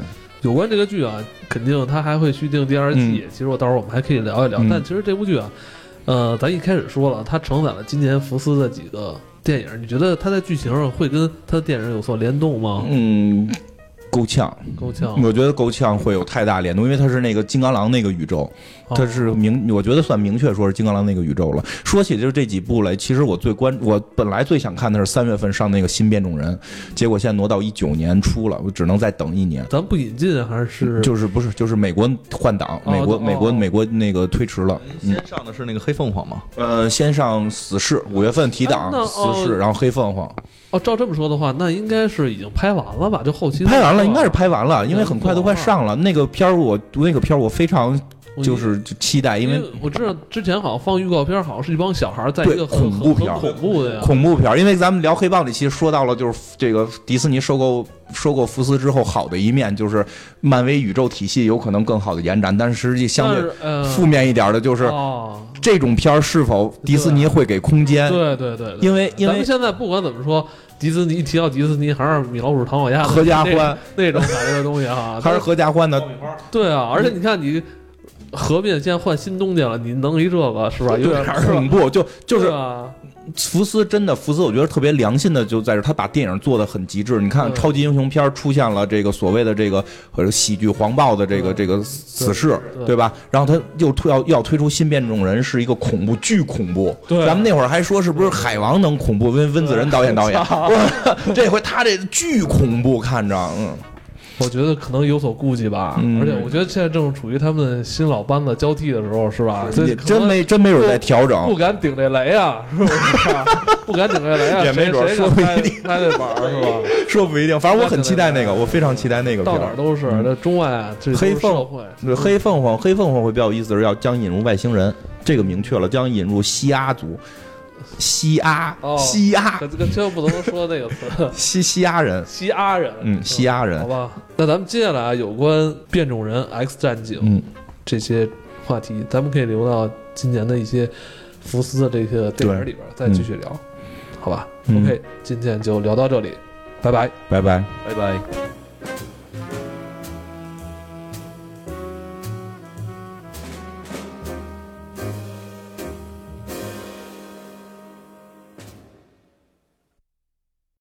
Speaker 2: 有关这个剧啊，肯定他还会续订第二季。
Speaker 3: 嗯
Speaker 2: 其实我到时候我们还可以聊一聊。
Speaker 3: 嗯
Speaker 2: 但其实这部剧啊，呃，咱一开始说了，它承载了今年福斯的几个电影。你觉得它在剧情上会跟它的电影有所联动吗？
Speaker 3: 嗯，够呛。
Speaker 2: 够呛，
Speaker 3: 我觉得够呛会有太大联动，因为它是那个金刚狼那个宇宙，它是明，我觉得算明确说是金刚狼那个宇宙了。说起就是这几部来，其实我最关，我本来最想看的是三月份上那个新变种人，结果现在挪到一九年初了，我只能再等一年。
Speaker 2: 咱不引进还是？
Speaker 3: 就是不是就是美国换档，
Speaker 2: 哦
Speaker 3: 美国
Speaker 2: 哦
Speaker 3: 美国美国那个推迟了，嗯
Speaker 4: 先上的是那个黑凤凰嘛，
Speaker 3: 呃，先上死侍，五月份提档
Speaker 2: 哎
Speaker 3: 死
Speaker 2: 哦。
Speaker 3: 侍，然后黑凤凰。
Speaker 2: 哦，照这么说的话，那应该是已经拍完了吧？就后期
Speaker 3: 拍完了，应该是拍完了，因为很快都快上了。那个片儿我那个片儿我非常
Speaker 2: 我
Speaker 3: 就是期待，因为
Speaker 2: 我知道之前好像放预告片，好像是一帮小孩在一个
Speaker 3: 恐怖片
Speaker 2: 恐怖的呀。
Speaker 3: 恐怖片，因为咱们聊黑豹那期说到了，就是这个迪士尼收购收购福斯之后好的一面，就是漫威宇宙体系有可能更好的延展，但是实际相对
Speaker 2: 呃，
Speaker 3: 负面一点的就是
Speaker 2: 哦，
Speaker 3: 这种片儿是否迪士尼会给空间？
Speaker 2: 对对对，对
Speaker 3: 因为因为
Speaker 2: 现在不管怎么说，迪士尼一提到迪士尼，还是米老鼠、唐老鸭
Speaker 3: 合家欢
Speaker 2: 那种感觉的东西哈，
Speaker 3: 还是合家欢的，
Speaker 2: 对啊，而且你看你合并现在换新东家了，你弄一这个是吧？有
Speaker 3: 有
Speaker 2: 点儿
Speaker 3: 恐怖，就就是
Speaker 2: 啊，
Speaker 3: 福斯真的，福斯我觉得特别良心的就在这，他把电影做的很极致。你看超级英雄片儿出现了这个所谓的这个呃喜剧黄暴的这个这个死侍，
Speaker 2: 对
Speaker 3: 对吧？然后他又推要要推出新变种人，是一个恐怖巨恐怖。
Speaker 2: 对
Speaker 3: 咱们那会儿还说是不是海王能恐怖？温温子仁导演导演，[LAUGHS] [LAUGHS] 这回他这巨恐怖，看着嗯。
Speaker 2: 我觉得可能有所顾忌吧。
Speaker 3: 嗯
Speaker 2: 而且我觉得现在正处于他们新老班子交替的时候，是吧？
Speaker 3: 也真没真没准在调整不，
Speaker 2: 敢顶这雷啊，是不是？不敢顶这雷啊，
Speaker 3: 也没准
Speaker 2: 谁
Speaker 3: 说不一
Speaker 2: 谁敢拍拍这板儿是吧？[LAUGHS]
Speaker 3: 说不一定。反正我很期待那个，我非常期待那个片
Speaker 2: 到哪都是，那中外啊，这
Speaker 3: 黑凤
Speaker 2: 社会。
Speaker 3: 对，黑凤凰，黑凤凰会比较有意思的是要将引入外星人，这个明确了，将引入西阿族，西阿，
Speaker 2: 哦
Speaker 3: 西阿，
Speaker 2: 这个千万不能说那个词，[LAUGHS]
Speaker 3: 西西阿人，
Speaker 2: 西阿人，
Speaker 3: 嗯，西阿人
Speaker 2: 好，吧。那咱们接下来啊，有关变种人、X 战警
Speaker 3: 嗯，
Speaker 2: 这些话题，咱们可以留到今年的一些福斯的这个电影里边再继续聊，好吧
Speaker 3: 嗯
Speaker 2: ？OK，今天就聊到这里，拜拜。
Speaker 3: 拜拜。
Speaker 4: 拜拜。